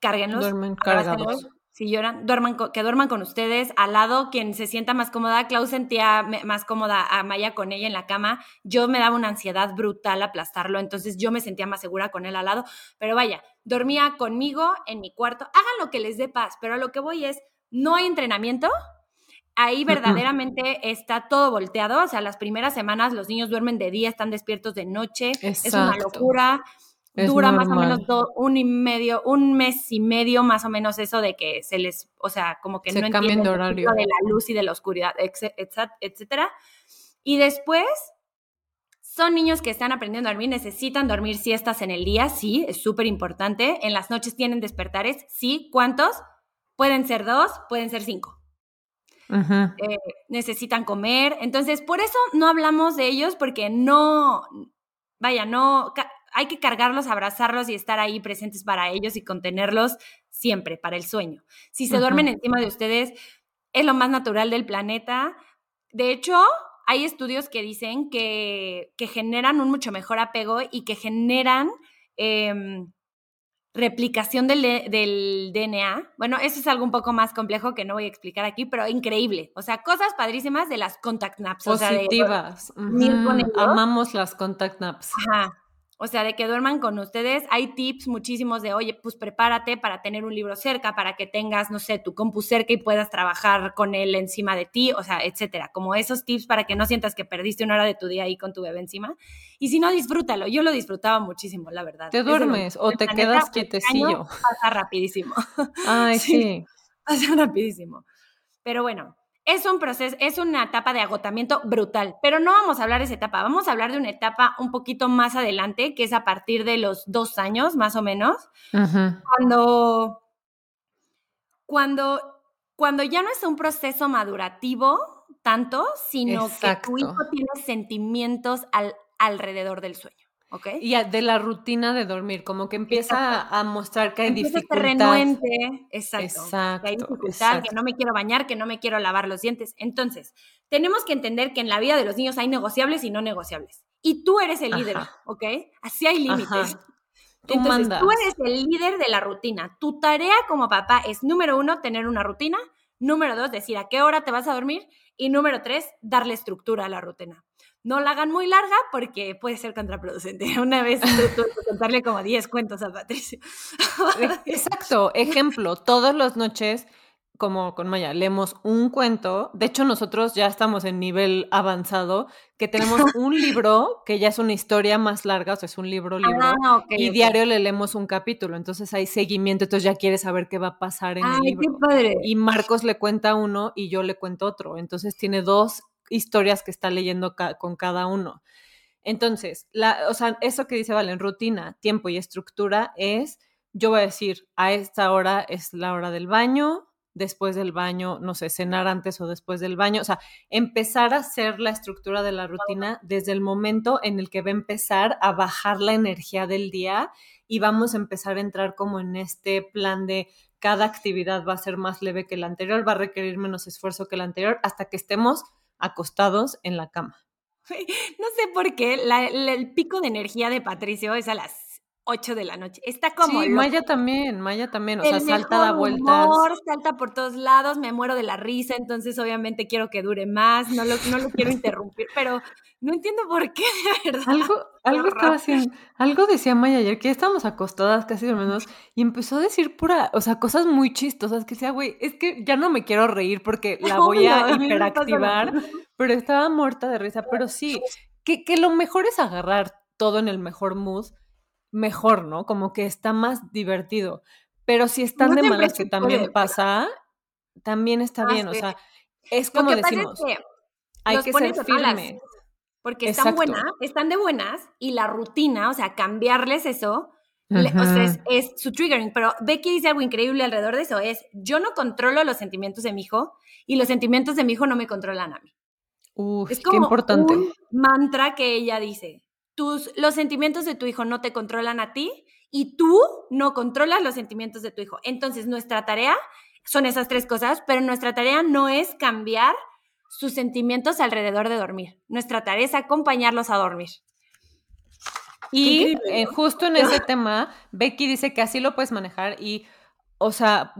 cárguenlos. Duermen cargados si lloran, duerman que duerman con ustedes, al lado quien se sienta más cómoda. Clau sentía más cómoda a Maya con ella en la cama. Yo me daba una ansiedad brutal aplastarlo, entonces yo me sentía más segura con él al lado. Pero vaya, dormía conmigo en mi cuarto. Hagan lo que les dé paz, pero a lo que voy es, no hay entrenamiento. Ahí verdaderamente está todo volteado. O sea, las primeras semanas los niños duermen de día, están despiertos de noche. Es una locura dura más o menos un y medio, un mes y medio más o menos eso de que se les, o sea, como que no entienden de horario de la luz y de la oscuridad, etcétera. Y después son niños que están aprendiendo a dormir, necesitan dormir siestas en el día, sí, es súper importante. En las noches tienen despertares, sí. ¿Cuántos? Pueden ser dos, pueden ser cinco. Eh, necesitan comer. Entonces, por eso no hablamos de ellos porque no, vaya, no, hay que cargarlos, abrazarlos y estar ahí presentes para ellos y contenerlos siempre para el sueño. Si se duermen encima de ustedes, es lo más natural del planeta. De hecho, hay estudios que dicen que, generan un mucho mejor apego y que generan em, replicación del, del, DNA. Bueno, eso es algo un poco más complejo que no voy a explicar aquí, pero increíble. O sea, cosas padrísimas de las contact naps. Positivas. Amamos las contact naps. Ajá. O sea, de que duerman con ustedes. Hay tips muchísimos de, oye, pues prepárate para tener un libro cerca, para que tengas, no sé, tu compu cerca y puedas trabajar con él encima de ti, o sea, etcétera. Como esos tips para que no sientas que perdiste una hora de tu día ahí con tu bebé encima. Y si no, disfrútalo. Yo lo disfrutaba muchísimo, la verdad. ¿Te duermes o te quedas quietecillo? Pasa rapidísimo. Ay, sí. Pasa rapidísimo. Pero bueno, es un proceso, es una etapa de agotamiento brutal, pero no vamos a hablar de esa etapa, vamos a hablar de una etapa un poquito más adelante, que es a partir de los dos años, más o menos, cuando, cuando, cuando ya no es un proceso madurativo tanto, sino que tu hijo tiene sentimientos al, alrededor del sueño. Y de la rutina de dormir, como que empieza a mostrar que hay dificultad. renuente, exacto, que hay dificultad, que no me quiero bañar, que no me quiero lavar los dientes. Entonces, tenemos que entender que en la vida de los niños hay negociables y no negociables. Y tú eres el líder, ¿ok? Así hay límites. Entonces, tú eres el líder de la rutina. Tu tarea como papá es, número uno, tener una rutina. Número dos, decir a qué hora te vas a dormir. Y número tres, darle estructura a la rutina no la hagan muy larga porque puede ser contraproducente. Una vez tuve que contarle como 10 cuentos a Patricio. Exacto, ejemplo, todas las noches como con Maya, leemos un cuento. De hecho, nosotros ya estamos en nivel avanzado, que tenemos un libro que ya es una historia más larga, o sea, es un libro, libro, Ah, y diario le leemos un capítulo. Entonces hay seguimiento, entonces ya quieres saber qué va a pasar en el Ay, qué libro. padre. Y Marcos le cuenta uno y yo le cuento otro. Entonces tiene dos historias que está leyendo con cada uno. Entonces, o sea, eso que dice Valen, rutina, tiempo y estructura es, yo voy a decir, a esta hora es la hora del baño, después del baño, no sé, cenar antes o después del baño, o sea, empezar a hacer la estructura de la rutina desde el momento en el que va a empezar a bajar la energía del día y vamos a empezar a entrar como en este plan de cada actividad va a ser más leve que la anterior, va a requerir menos esfuerzo que la anterior hasta que estemos acostados en la cama. No sé por qué la- el pico de energía de Patricio es a las 8 de la noche. Está como sí, loco. Maya también, Maya también, o sea, El salta, da vueltas. humor, salta por todos lados, me muero de la risa, entonces obviamente quiero que dure más, no lo, no lo quiero interrumpir, pero no entiendo por qué, de verdad. Algo, algo estaba haciendo, algo decía Maya ayer, que ya estábamos acostadas casi dormidos, y empezó a decir pura, o sea, cosas muy chistosas, que decía, güey, es que ya no me quiero reír porque la voy a lo hiperactivar, pero estaba muerta de risa, pero sí, que, que lo mejor es agarrar todo en el mejor mood, mejor, ¿no? Como que está más divertido, pero si están No de malas, que también puede, pasa, también está Ah, bien, o sea, es Lo como decimos, es que hay que ser firmes. porque están Exacto. buenas, están de buenas, y la rutina, o sea, cambiarles eso, le- o sea, es, su triggering. Pero Becky dice algo increíble alrededor de eso, es, yo no controlo los sentimientos de mi hijo, y los sentimientos de mi hijo no me controlan a mí. Uy, Es qué como importante. un mantra que ella dice. Tus, los sentimientos de tu hijo no te controlan a ti y tú no controlas los sentimientos de tu hijo. Entonces, nuestra tarea son esas tres cosas, pero nuestra tarea no es cambiar sus sentimientos alrededor de dormir. Nuestra tarea es acompañarlos a dormir. Y eh, justo en ese tema, Becky dice que así lo puedes manejar y, o sea,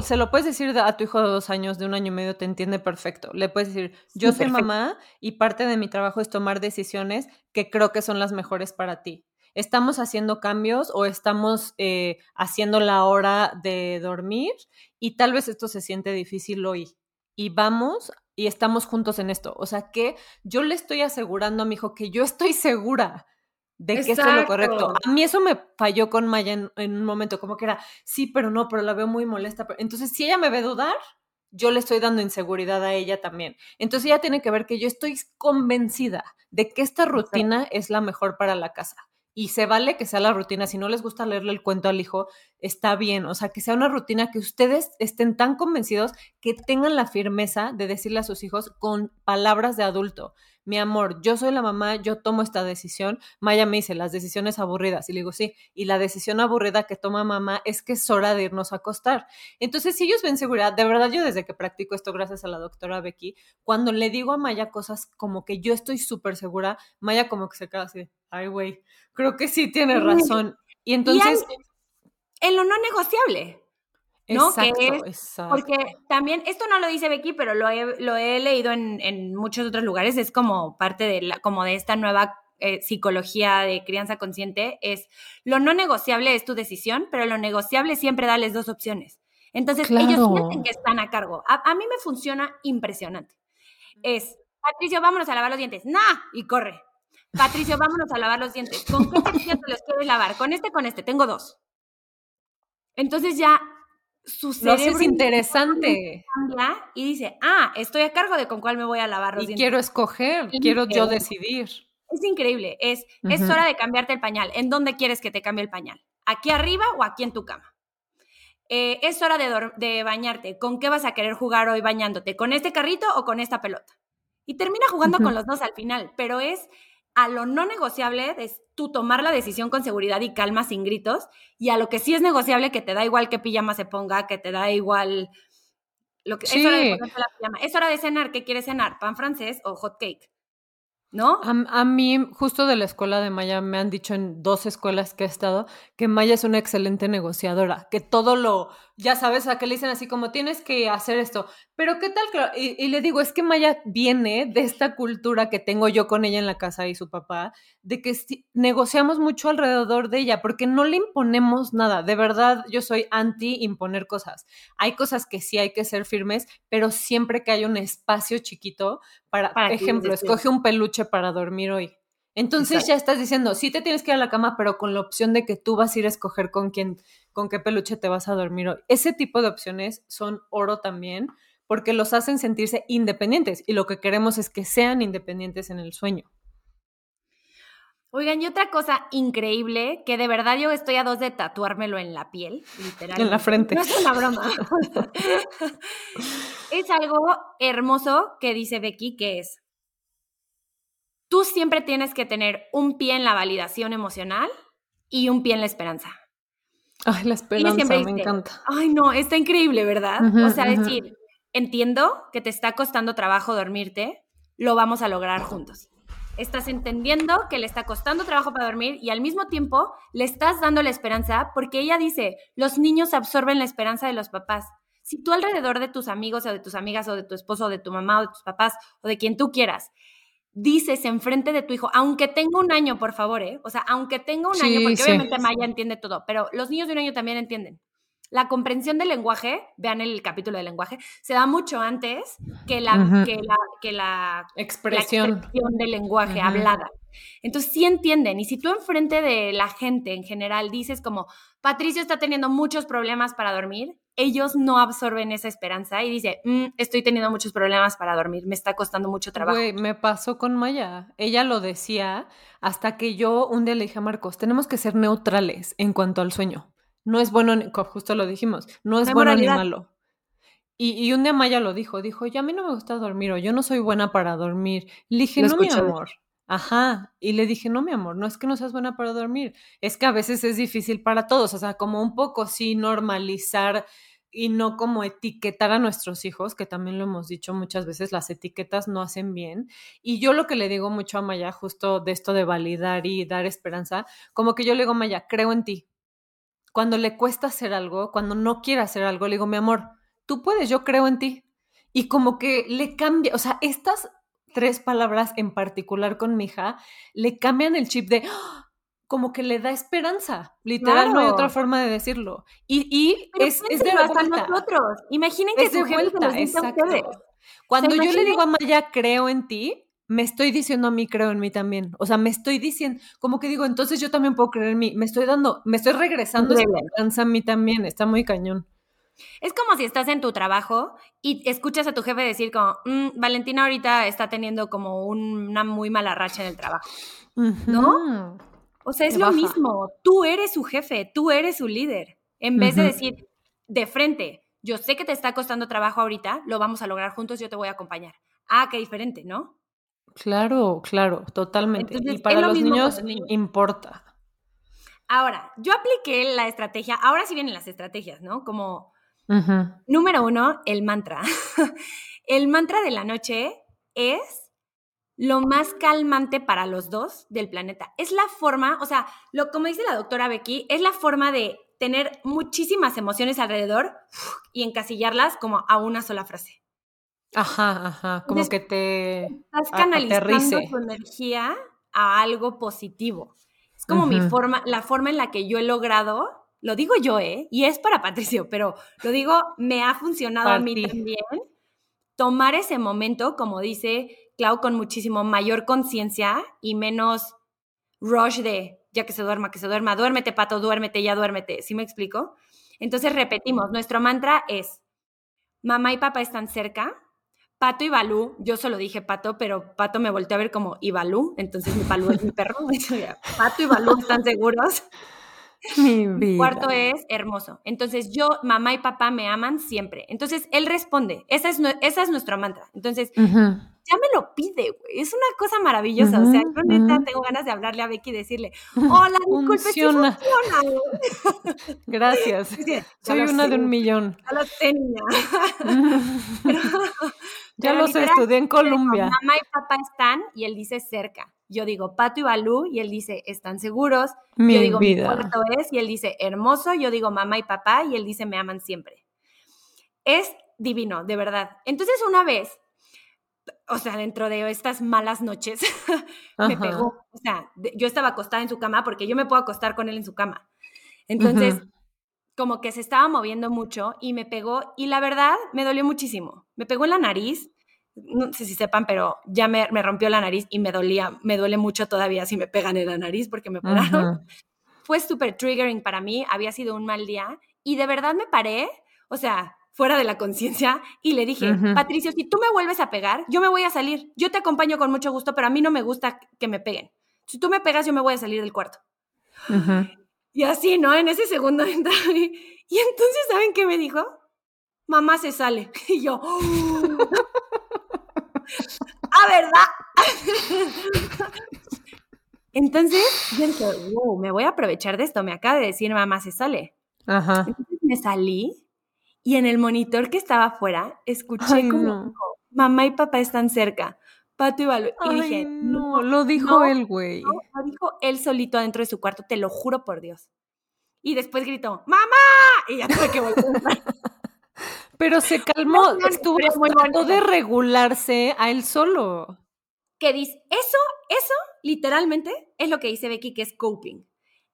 se lo puedes decir a tu hijo de dos años, de un año y medio, te entiende perfecto. Le puedes decir, yo soy perfecto. mamá y parte de mi trabajo es tomar decisiones que creo que son las mejores para ti. ¿Estamos haciendo cambios o estamos eh, haciendo la hora de dormir? Y tal vez esto se siente difícil hoy. Y vamos y estamos juntos en esto. O sea que yo le estoy asegurando a mi hijo que yo estoy segura de que esto es lo correcto. Exacto. A mí eso me falló con Maya en, en un momento, como que era, sí, pero no, pero la veo muy molesta. pero-". Entonces, si ella me ve dudar, yo le estoy dando inseguridad a ella también. Entonces, ella tiene que ver que yo estoy convencida de que esta rutina es la mejor para la casa. Y se vale que sea la rutina. Si no les gusta leerle el cuento al hijo, está bien. O sea, que sea una rutina que ustedes estén tan convencidos que tengan la firmeza de decirle a sus hijos con palabras de adulto mi amor, yo soy la mamá, yo tomo esta decisión. Maya me dice, las decisiones aburridas. Y le digo, sí, y la decisión aburrida que toma mamá es que es hora de irnos a acostar. Entonces, si ellos ven seguridad, de verdad yo desde que practico esto, gracias a la doctora Becky, cuando le digo a Maya cosas como que yo estoy súper segura, Maya como que se queda así, ay, güey, creo que sí tiene razón. Y entonces... En lo no negociable. ¿No? Que Exacto, es- exacto. Porque también, esto no lo dice Becky, pero lo he, lo he leído en, en muchos otros lugares, es como parte de, la, como de esta nueva eh, psicología de crianza consciente, es lo no negociable es tu decisión, pero lo negociable siempre dales dos opciones. Entonces, ellos sienten que están a cargo. A, a mí me funciona impresionante. Es, Patricio, vámonos a lavar los dientes. ¡Nah! Y corre. Patricio, vámonos a lavar los dientes. ¿Con qué cepillo te los quieres lavar? Con este, con este. Tengo dos. Entonces ya su cerebro interesante. cambia y dice, ah, estoy a cargo de con cuál me voy a lavar los Y dientes. quiero escoger, quiero yo decidir. Es increíble, es, es hora de cambiarte el pañal. ¿En dónde quieres que te cambie el pañal? ¿Aquí arriba o aquí en tu cama? Eh, es hora de, de bañarte. ¿Con qué vas a querer jugar hoy bañándote? ¿Con este carrito o con esta pelota? Y termina jugando con los dos al final, pero es a lo no negociable, es tú tomar la decisión con seguridad y calma sin gritos, y a lo que sí es negociable, que te da igual qué pijama se ponga, que te da igual lo que es hora de la pijama. Es hora de cenar, ¿qué quieres cenar? ¿Pan francés o hot cake? ¿No? A, a mí, justo de la escuela de Maya, me han dicho en dos escuelas que he estado que Maya es una excelente negociadora, que todo lo ya sabes, a que le dicen así como tienes que hacer esto, pero qué tal, y, y, le digo, es que Maya viene de esta cultura que tengo yo con ella en la casa y su papá, de que negociamos mucho alrededor de ella, porque no le imponemos nada, de verdad yo soy anti imponer cosas, hay cosas que sí hay que ser firmes, pero siempre que hay un espacio chiquito, para, para ejemplo, escoge un peluche para dormir hoy. Entonces ya estás diciendo, sí te tienes que ir a la cama, pero con la opción de que tú vas a ir a escoger con quién con qué peluche te vas a dormir hoy. Ese tipo de opciones son oro también porque los hacen sentirse independientes y lo que queremos es que sean independientes en el sueño. Oigan, y otra cosa increíble, que de verdad yo estoy a dos de tatuármelo en la piel, literalmente. En la frente. No es una broma. es algo hermoso que dice Becky, que es, tú siempre tienes que tener un pie en la validación emocional y un pie en la esperanza. Ay, la esperanza, me encanta. Ay, no, está increíble, ¿verdad? o sea, decir, entiendo que te está costando trabajo dormirte, lo vamos a lograr juntos. Estás entendiendo que le está costando trabajo para dormir y al mismo tiempo le estás dando la esperanza porque ella dice, los niños absorben la esperanza de los papás. Si tú alrededor de tus amigos o de tus amigas o de tu esposo o de tu mamá o de tus papás o de quien tú quieras, dices enfrente de tu hijo, aunque tenga un año, por favor, ¿eh? O sea, aunque tenga un año, porque obviamente Maya entiende todo, pero los niños de un año también entienden. La comprensión del lenguaje, vean el capítulo del lenguaje, se da mucho antes que la, que la, expresión. del lenguaje hablada. Entonces sí entienden. Y si tú enfrente de la gente en general dices como, Patricio está teniendo muchos problemas para dormir, ellos no absorben esa esperanza y dice, mm, estoy teniendo muchos problemas para dormir, me está costando mucho trabajo. me pasó con Maya. Ella lo decía hasta que yo un día le dije a Marcos, tenemos que ser neutrales en cuanto al sueño. No es bueno, justo lo dijimos, no es bueno ni malo. Y, y, un día Maya lo dijo, dijo, ya a mí no me gusta dormir o yo no soy buena para dormir. Le dije, no, mi amor. Ajá, y le dije, no, mi amor, no es que no seas buena para dormir, es que a veces es difícil para todos, o sea, como un poco sí normalizar y no como etiquetar a nuestros hijos, que también lo hemos dicho muchas veces, las etiquetas no hacen bien. Y yo lo que le digo mucho a Maya, justo de esto de validar y dar esperanza, como que yo le digo, Maya, creo en ti. Cuando le cuesta hacer algo, cuando no quiere hacer algo, le digo, mi amor, tú puedes, yo creo en ti. Y como que le cambia, o sea, estas tres palabras en particular con mi hija, le cambian el chip de ¡ah! como que le da esperanza. Literal, no hay otra forma de decirlo. Y, y es, es, de vuelta. nosotros. Imaginen que es de vuelta, exacto. Cuando yo le digo a Maya, creo en ti, me estoy diciendo a mí, creo en mí también. O sea, me estoy diciendo, como que digo, entonces yo también puedo creer en mí. Me estoy dando, me estoy regresando esa esperanza a mí también. Está muy cañón. Es como si estás en tu trabajo y escuchas a tu jefe decir como, mm, Valentina ahorita está teniendo como una muy mala racha en el trabajo, ¿no? O sea, es lo mismo, tú eres su jefe, tú eres su líder, en vez de decir de frente, yo sé que te está costando trabajo ahorita, lo vamos a lograr juntos, yo te voy a acompañar. Ah, qué diferente, ¿no? Claro, claro, totalmente. y para los niños, los niños importa. Ahora, yo apliqué la estrategia, ahora sí vienen las estrategias, ¿no? Como Número uno, el mantra. el mantra de la noche es lo más calmante para los dos del planeta. Es la forma, o sea, lo, como dice la doctora Becky, es la forma de tener muchísimas emociones alrededor y encasillarlas como a una sola frase. Ajá, ajá, como que te estás canalizando tu energía a algo positivo. Es como mi forma, la forma en la que yo he logrado lo digo yo, ¿eh? Y es para Patricio, pero lo digo, me ha funcionado a mí también. Tomar ese momento, como dice Clau, con muchísimo mayor conciencia y menos rush de ya que se duerma, que se duerma, duérmete, pato, duérmete, ya duérmete. ¿Sí me explico? Entonces repetimos, nuestro mantra es, mamá y papá están cerca, Pato y Balú, yo solo dije Pato, pero Pato me volteó a ver como y Balú, entonces mi Balú es mi perro. Pato y Balú están seguros. Mi Cuarto es hermoso. Entonces yo, mamá y papá me aman siempre. Entonces él responde. Esa es, esa es nuestro mantra. Entonces ya me lo pide, güey. Es una cosa maravillosa. o sea, yo neta tengo ganas de hablarle a Becky y decirle, hola, disculpe, funciona. Gracias. Soy una de un millón. Ya lo tenía. ya lo sé, estudié en Colombia. Mamá y papá están y él dice cerca. Yo digo Pato y Balú y él dice están seguros. Mi yo digo vida. mi cuarto es y él dice hermoso. Yo digo mamá y papá y él dice me aman siempre. Es divino, de verdad. Entonces una vez, o sea, dentro de estas malas noches, me Ajá. pegó. O sea, yo estaba acostada en su cama porque yo me puedo acostar con él en su cama. Entonces, como que se estaba moviendo mucho y me pegó y la verdad me dolió muchísimo. Me pegó en la nariz, no sé si sepan, pero ya me, me rompió la nariz y me dolía, me duele mucho todavía si me pegan en la nariz porque me operaron. Ujú. Fue súper triggering para mí, había sido un mal día y de verdad me paré, o sea, fuera de la conciencia y le dije, Ujú. Patricio, si tú me vuelves a pegar, yo me voy a salir, yo te acompaño con mucho gusto, pero a mí no me gusta que me peguen. Si tú me pegas, yo me voy a salir del cuarto. Ujú. Y así, ¿no? En ese segundo entra y, y entonces, ¿saben qué me dijo? Mamá se sale. Y yo, "Oh". ¡Ah, verdad! Entonces, yo dije, wow, me voy a aprovechar de esto. Me acaba de decir mamá se sale. Ajá. Entonces me salí y en el monitor que estaba afuera, escuché Ay, como no. mamá y papá están cerca. Pato y Balú. Y Ay, dije, no, lo dijo no, él, güey. no, lo dijo él solito adentro de su cuarto, te lo juro por Dios. Y después gritó, ¡Mamá! Y ya tuve que volver. Pero se calmó, estuvo tratando de regularse a él solo. que dice, eso, eso, literalmente, es lo que dice Becky, que es coping.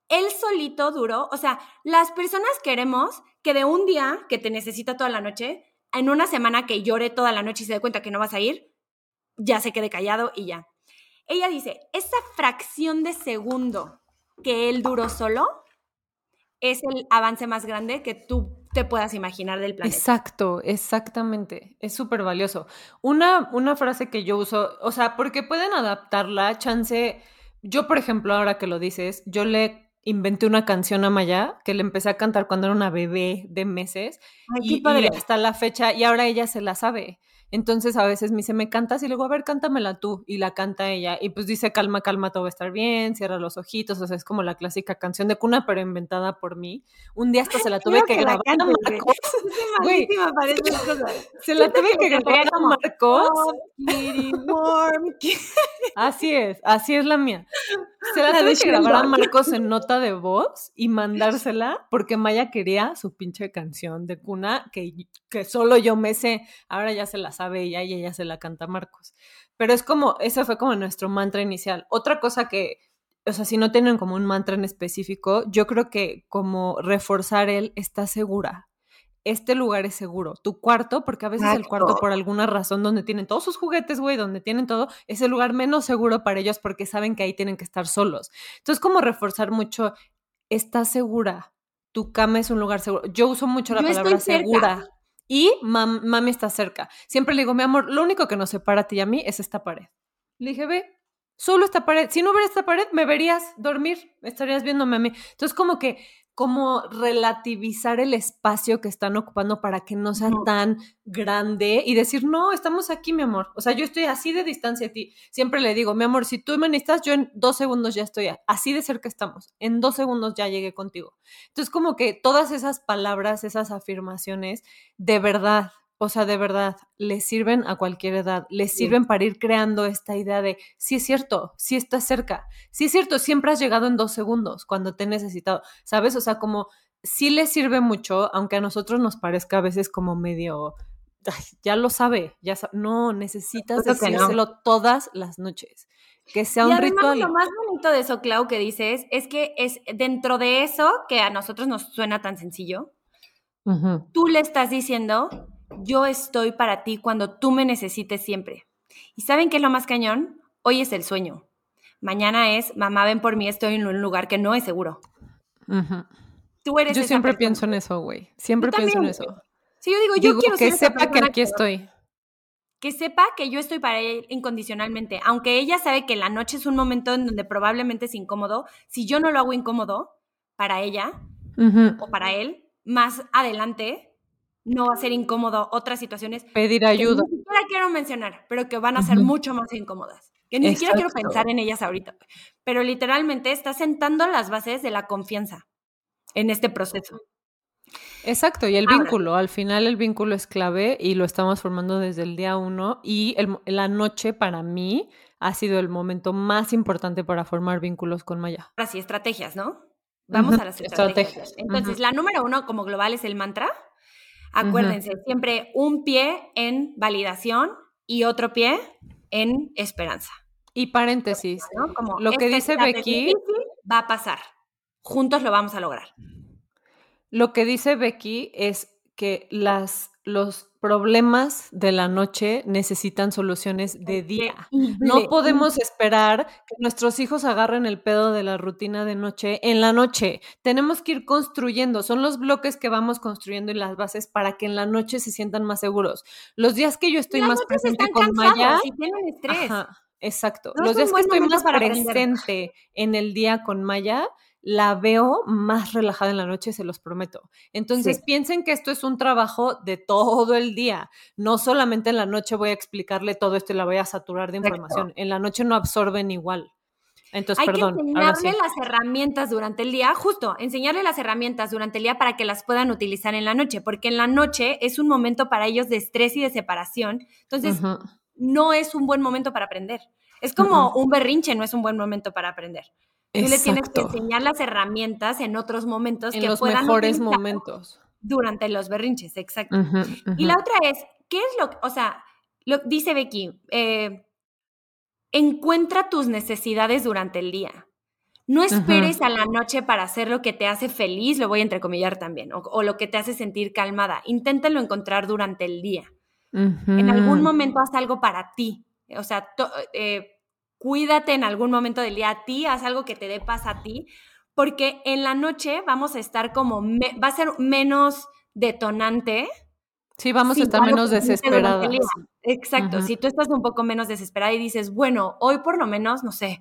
Él solito duró, o sea, las personas queremos que de un día que te necesita toda la noche, en una semana que llore toda la noche y se dé cuenta que no vas a ir, ya se quede callado y ya. Ella dice, esa fracción de segundo que él duró solo es el avance más grande que tú te puedas imaginar del planeta. Exacto, exactamente. Es súper valioso. Una, una frase que yo uso, o sea, porque pueden adaptarla, chance. Yo, por ejemplo, ahora que lo dices, yo le inventé una canción a Maya que le empecé a cantar cuando era una bebé de meses Ay, y, y hasta la fecha, y ahora ella se la sabe. Entonces a veces me dice, ¿me cantas? Y luego, a ver, cántamela tú. Y la canta ella. Y pues dice, calma, calma, todo va a estar bien, cierra los ojitos. O sea, es como la clásica canción de cuna, pero inventada por mí. Un día hasta se la tuve que, que la grabar a cantes, güey. Marcos. Güey, se la tuve que grabar a Marcos. Así es, así es la mía. Se la La tuve que grabar a. Marcos en nota de voz y mandársela porque Maya quería su pinche canción de cuna que, que solo yo me sé. Ahora ya se la sabe ella y ella se la canta a Marcos. Pero es como, ese fue como nuestro mantra inicial. Otra cosa que, o sea, si no tienen como un mantra en específico, yo creo que como reforzar el está segura. Este lugar es seguro. Tu cuarto, porque a veces el cuarto, Exacto. por alguna razón, donde tienen todos sus juguetes, güey, donde tienen todo, es el lugar menos seguro para ellos porque saben que ahí tienen que estar solos. Entonces, como reforzar mucho, está segura. Tu cama es un lugar seguro. Yo uso mucho la Yo palabra segura. Y mam- mami está cerca. Siempre le digo, mi amor, lo único que nos separa a ti y a mí es esta pared. Le dije, ve, solo esta pared. Si no hubiera esta pared, me verías dormir, estarías viéndome a mí. Entonces, como que, como relativizar el espacio que están ocupando para que no sea tan grande y decir, no, estamos aquí, mi amor. O sea, yo estoy así de distancia a ti. Siempre le digo, mi amor, si tú me necesitas, yo en dos segundos ya estoy así de cerca estamos. En dos segundos ya llegué contigo. Entonces, como que todas esas palabras, esas afirmaciones, de verdad, o sea, de verdad, les sirven a cualquier edad, les Sí. sirven para ir creando esta idea de, sí es cierto, sí estás cerca, sí es cierto, siempre has llegado en dos segundos cuando te he necesitado, ¿sabes? O sea, como sí les sirve mucho, aunque a nosotros nos parezca a veces como medio, "Ay, ya lo sabe, ya sa-". no, necesitas no. decírselo todas las noches, que sea Y un además, ritual. lo más bonito de eso, Clau, que dices, es que es dentro de eso, que a nosotros nos suena tan sencillo, tú le estás diciendo, yo estoy para ti cuando tú me necesites siempre. ¿Y saben qué es lo más cañón? Hoy es el sueño. Mañana es, mamá, ven por mí, estoy en un lugar que no es seguro. Tú eres Yo siempre persona. pienso en eso, güey. Siempre Yo pienso en eso. Sí, yo digo, yo Digo, quiero que ser sepa que aquí estoy. que sepa que yo estoy para él incondicionalmente, aunque ella sabe que la noche es un momento en donde probablemente es incómodo, si yo no lo hago incómodo para ella o para él, más adelante no va a ser incómodo otras situaciones Pedir que ayuda. ni siquiera quiero mencionar, pero que van a ser mucho más incómodas. Que ni siquiera quiero pensar en ellas ahorita. Pero literalmente está sentando las bases de la confianza en este proceso. Exacto, y el Ahora. vínculo, al final el vínculo es clave y lo estamos formando desde el día uno y el la noche para mí ha sido el momento más importante para formar vínculos con Maya. Ahora sí, estrategias, ¿no? Vamos a las estrategias. Entonces, la número uno como global es el mantra. Acuérdense, siempre un pie en validación y otro pie en esperanza. Y paréntesis, Como lo que dice Becky va a pasar. Juntos lo vamos a lograr. Lo que dice Becky es que las, los problemas de la noche necesitan soluciones de día. No podemos esperar que nuestros hijos agarren el pedo de la rutina de noche en la noche. Tenemos que ir construyendo. Son los bloques que vamos construyendo y las bases para que en la noche se sientan más seguros. Los días que yo estoy más presente con Maya. tienen estrés. exacto. los días que estoy más presente en el día con Maya la veo más relajada en la noche, se los prometo. Entonces, piensen que esto es un trabajo de todo el día. No solamente en la noche voy a explicarle todo esto y la voy a saturar de información. En la noche no absorben igual. Entonces, Hay perdón. que enseñarle las herramientas durante el día, justo, enseñarle las herramientas durante el día para que las puedan utilizar en la noche, porque en la noche es un momento para ellos de estrés y de separación. Entonces, no es un buen momento para aprender. Es como un berrinche, no es un buen momento para aprender. Tú le tienes que enseñar las herramientas en otros momentos en los mejores momentos. Durante los berrinches, exacto. Y la otra es, ¿qué es lo que, o sea, lo dice Becky, eh, encuentra tus necesidades durante el día. No esperes a la noche para hacer lo que te hace feliz, lo voy a entrecomillar también, o, lo que te hace sentir calmada. Inténtalo encontrar durante el día. En algún momento haz algo para ti. O sea, eh, cuídate en algún momento del día a ti, haz algo que te dé paz a ti, porque en la noche vamos a estar como, va a ser menos detonante. Sí, vamos a estar menos desesperadas. Exacto, si tú estás un poco menos desesperada y dices, bueno, hoy por lo menos, no sé,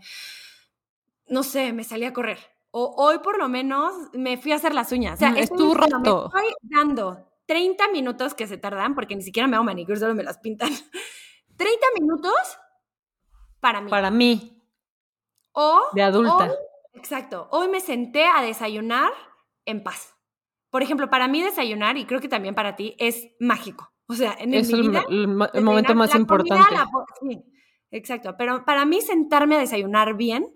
no sé, me salí a correr. O hoy por lo menos me fui a hacer las uñas. O sea, es tu rato. Me estoy dando 30 minutos que se tardan, porque ni siquiera me hago manicure, solo me las pintan. 30 minutos para mí. Para mí. O. De adulta. exacto. Hoy me senté a desayunar en paz. Por ejemplo, para mí desayunar, y creo que también para ti, es mágico. O sea, en es el, momento más importante. sí, exacto. Pero para mí sentarme a desayunar bien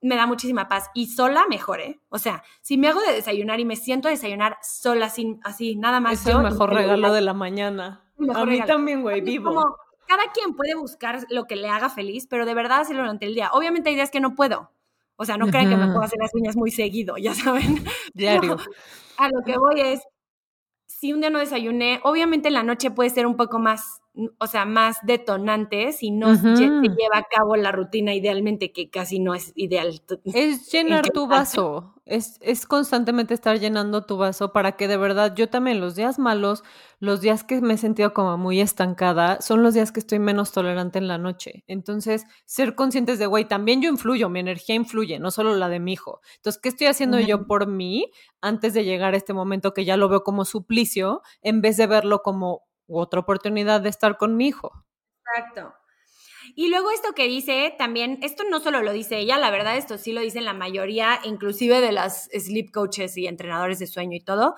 me da muchísima paz. Y sola mejor, ¿eh? O sea, si me hago de desayunar y me siento a desayunar sola, sin, así, nada más. Es el mejor regalo de la mañana. A mí también, güey, vivo cada quien puede buscar lo que le haga feliz, pero de verdad hacerlo durante el día. Obviamente hay días que no puedo. O sea, no crean que me puedo hacer las uñas muy seguido, ya saben. Diario. a lo que voy es, si un día no desayuné, obviamente en la noche puede ser un poco más, o sea, más detonante si no se lleva a cabo la rutina idealmente, que casi no es ideal. Es llenar tu vaso es, es, constantemente estar llenando tu vaso para que de verdad yo también los días malos, los días que me he sentido como muy estancada, son los días que estoy menos tolerante en la noche. Entonces, ser conscientes de, güey, también yo influyo, mi energía influye, no solo la de mi hijo. Entonces, ¿qué estoy haciendo yo por mí antes de llegar a este momento que ya lo veo como suplicio, en vez de verlo como otra oportunidad de estar con mi hijo? Exacto. Y luego esto que dice también, esto no solo lo dice ella, la verdad esto sí lo dicen la mayoría, inclusive de las sleep coaches y entrenadores de sueño y todo.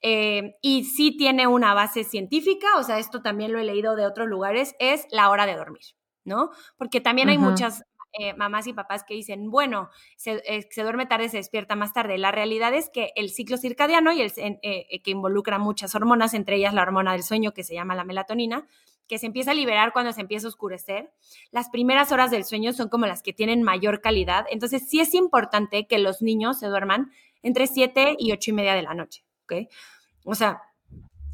Eh, y sí tiene una base científica, o sea, esto también lo he leído de otros lugares, es la hora de dormir, ¿no? Porque también hay muchas eh, mamás y papás que dicen, bueno, se, eh, se, duerme tarde, se despierta más tarde. La realidad es que el ciclo circadiano y el, que involucra muchas hormonas, entre ellas la hormona del sueño que se llama la melatonina, que se empieza a liberar cuando se empieza a oscurecer. Las primeras horas del sueño son como las que tienen mayor calidad. Entonces, sí es importante que los niños se duerman entre 7 y 8 y media de la noche, ¿ok? O sea,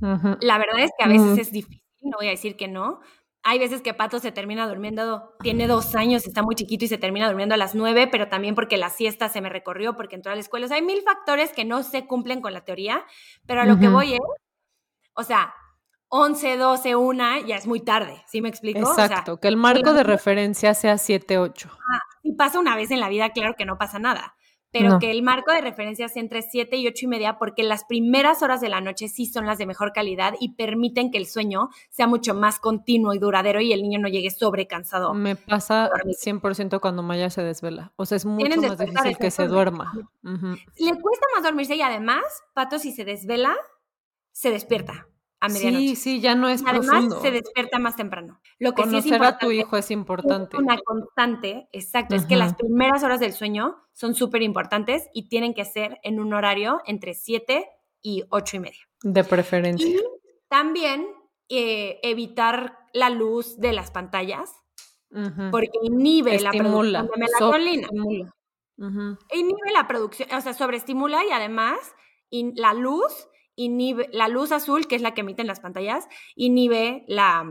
la verdad es que a veces es difícil, no voy a decir que no. Hay veces que Pato se termina durmiendo, tiene dos años, está muy chiquito y se termina durmiendo a las 9, pero también porque la siesta se me recorrió, porque entró a la escuela. O sea, hay mil factores que no se cumplen con la teoría, pero a lo que voy es, o sea, 11, 12, 1, ya es muy tarde, ¿sí me explico? Exacto, que el marco de referencia sea 7, 8. Ah, y pasa una vez en la vida, claro que no pasa nada, pero que el marco de referencia sea entre 7 y 8 y media, porque las primeras horas de la noche sí son las de mejor calidad y permiten que el sueño sea mucho más continuo y duradero y el niño no llegue sobrecansado. Me pasa 100% cuando Maya se desvela, o sea, es mucho más difícil que se duerma. Le cuesta más dormirse y además, Pato, si se desvela, se despierta a medianoche. Sí, sí, ya no es Y además profundo. se despierta más temprano. Lo que sí es Conocer a importante tu hijo es es importante. una constante, exacto, es que las primeras horas del sueño son súper importantes y tienen que ser en un horario entre 7 y 8 y media. De preferencia. Y también eh, evitar la luz de las pantallas porque inhibe la producción de melatonina. Inhibe la producción, o sea, sobreestimula y además in- la luz inhibe, la luz azul, que es la que emiten las pantallas, inhibe la,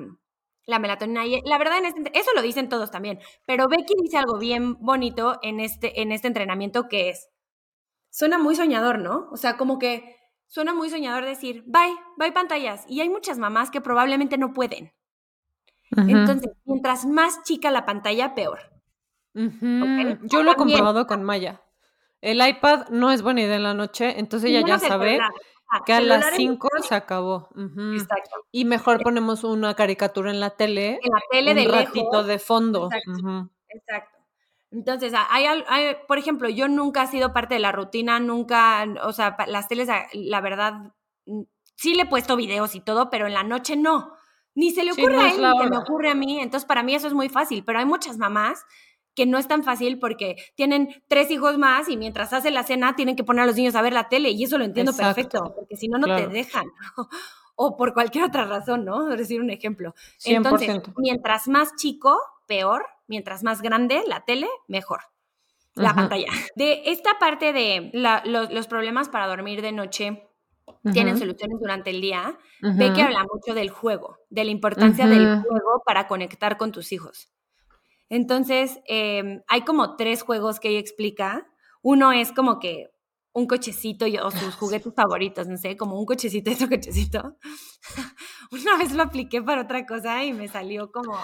la melatonina. Y la verdad, en este, eso lo dicen todos también, pero Becky dice algo bien bonito en este, en este entrenamiento que es, suena muy soñador, ¿no? O sea, como que suena muy soñador decir, bye, bye pantallas. Y hay muchas mamás que probablemente no pueden. Entonces, mientras más chica la pantalla, peor. Yo lo he comprobado con Maya. El iPad no es buena idea en la noche, entonces ella ya sabe que a las en 5 el- se acabó. Exacto. Y mejor ponemos una caricatura en la tele, En la tele un de ratito lejos. de fondo. Exacto. Entonces, hay, hay- por ejemplo, yo nunca he sido parte de la rutina, nunca, o sea, las teles, la verdad, sí le he puesto videos y todo, pero en la noche no. Ni se le Sí, ocurre no a él, ni se me ocurre a mí. Entonces, para mí eso es muy fácil, pero hay muchas mamás que no es tan fácil porque tienen tres hijos más y mientras hacen la cena tienen que poner a los niños a ver la tele y eso lo entiendo Exacto. perfecto, porque si no, no Claro. te dejan. o por cualquier otra razón, ¿no? Por decir un ejemplo. Entonces, 100%. mientras más chico, peor. Mientras más grande la tele, mejor. La Ajá. pantalla. De esta parte de la- los, los problemas para dormir de noche tienen soluciones durante el día. Ve que habla mucho del juego, de la importancia del juego para conectar con tus hijos. Entonces, eh, hay como tres juegos que ella explica. Uno es como que un cochecito y- o sus juguetes favoritos, no sé, como un cochecito y otro cochecito. Una vez lo apliqué para otra cosa y me salió como,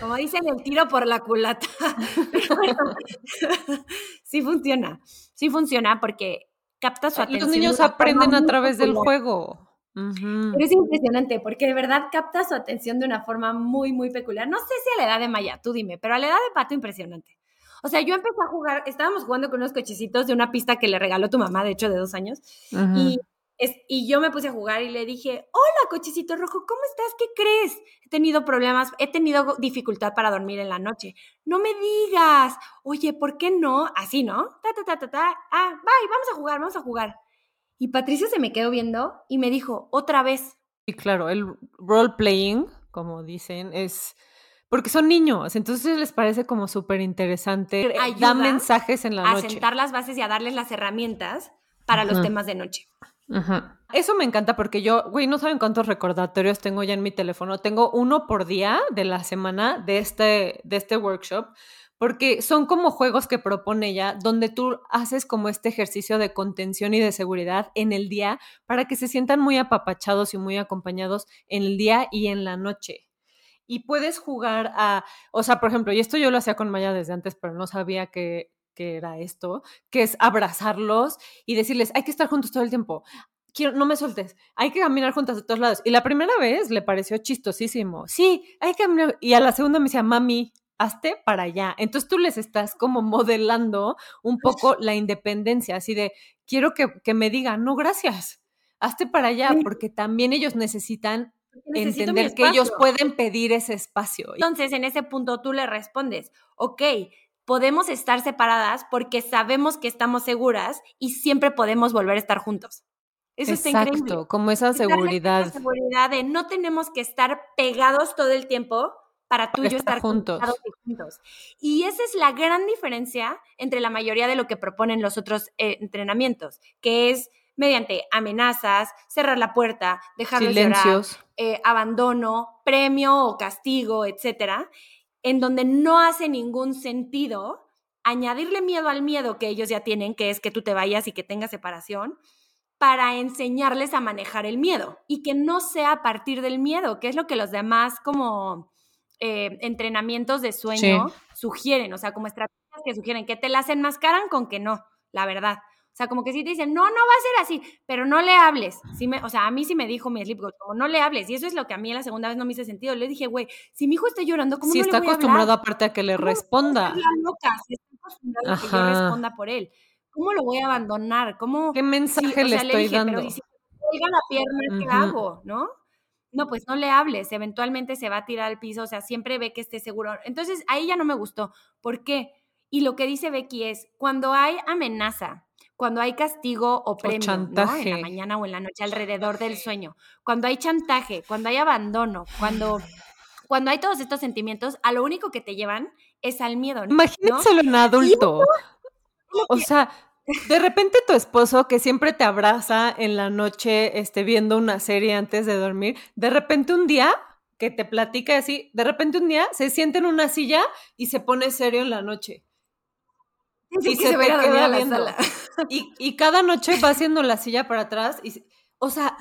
como dicen, el tiro por la culata. Sí funciona, sí funciona porque capta su atención. Los niños aprenden a través del peculiar. Pero es impresionante porque de verdad capta su atención de una forma muy, muy peculiar. No sé si a la edad de Maya, tú dime, pero a la edad de Pato, impresionante. O sea, yo empecé a jugar, estábamos jugando con unos cochecitos de una pista que le regaló tu mamá, de hecho, de dos años, y, es, y yo me puse a jugar y le dije, hola, cochecito rojo, ¿cómo estás? ¿Qué crees? He tenido problemas, he tenido dificultad para dormir en la noche. No me digas, oye, ¿por qué no? Así, ¿no? Ta, ta, ta, ta, ta. Ah, bye, vamos a jugar, vamos a jugar. Y Patricia se me quedó viendo y me dijo, otra vez, Y claro, el role playing, como dicen, es porque son niños, entonces les parece como súper interesante. Ayuda Dan mensajes en la a noche. sentar las bases y a darles las herramientas para los Ujú. temas de noche. Ajá. Eso me encanta porque yo, güey, no saben cuántos recordatorios tengo ya en mi teléfono. Tengo uno por día de la semana de este, de este workshop, porque son como juegos que propone ella, donde tú haces como este ejercicio de contención y de seguridad en el día para que se sientan muy apapachados y muy acompañados en el día y en la noche. Y puedes jugar a, o sea, por ejemplo, y esto yo lo hacía con Maya desde antes, pero no sabía que, que era esto, que es abrazarlos y decirles, hay que estar juntos todo el tiempo. Quiero, no me sueltes, hay que caminar juntas a todos lados. Y la primera vez le pareció chistosísimo. Sí, hay que caminar. Y a la segunda me decía, mami, hazte para allá. Entonces tú les estás como modelando un poco la independencia, así de, quiero que, que me digan, no, gracias, hazte para allá, porque también ellos necesitan Necesito entender que ellos pueden pedir ese espacio. Entonces, en ese punto tú le respondes, ok, podemos estar separadas porque sabemos que estamos seguras y siempre podemos volver a estar juntos. Eso está increíble. Exacto, como esa darles esa seguridad. seguridad de no tenemos que estar pegados todo el tiempo para tú y yo estar juntos. y juntos. Y esa es la gran diferencia entre la mayoría de lo que proponen los otros eh, entrenamientos, que es mediante amenazas, cerrar la puerta, dejarlos llorar, Silencios. eh, abandono, premio o castigo, etcétera, en donde no hace ningún sentido añadirle miedo al miedo que ellos ya tienen, que es que tú te vayas y que tengas separación, para enseñarles a manejar el miedo y que no sea a partir del miedo, que es lo que los demás como eh, entrenamientos de sueño sugieren, o sea, como estrategias que sugieren, que te las enmascaran con que no, la verdad. O sea, como que sí te dicen, no, no va a ser así, pero no le hables. Sí me, o sea, a mí sí me dijo mi sleep coach, como no le hables. Y eso es lo que a mí la segunda vez no me hizo sentido. Le dije, güey, si mi hijo está llorando, ¿cómo Si no está le voy a acostumbrado hablar? aparte a que le ¿Cómo voy a responda. loca si está acostumbrado a que yo Ajá. responda por él? ¿Cómo lo voy a abandonar? ¿Cómo? ¿Qué Sí, mensaje o le sea, estoy dije, dando? pero ¿y si me cuelga la pierna, ¿qué Ujú. hago? ¿No? No, pues no le hables, eventualmente se va a tirar al piso, o sea, siempre ve que esté seguro. Entonces, ahí ya no me gustó. ¿Por qué? Y lo que dice Becky es, cuando hay amenaza, cuando hay castigo o premio, chantaje. En la mañana o en la noche alrededor del sueño, cuando hay chantaje, cuando hay abandono, cuando, cuando hay todos estos sentimientos, a lo único que te llevan es al miedo. Imagínenselo en adulto. O sea, de repente tu esposo que siempre te abraza en la noche, este, viendo una serie antes de dormir, de repente un día que te platica así, de repente un día se siente en una silla y se pone serio en la noche. y se, ve a la sala. Y, y, cada noche va haciendo la silla para atrás. Y, o sea,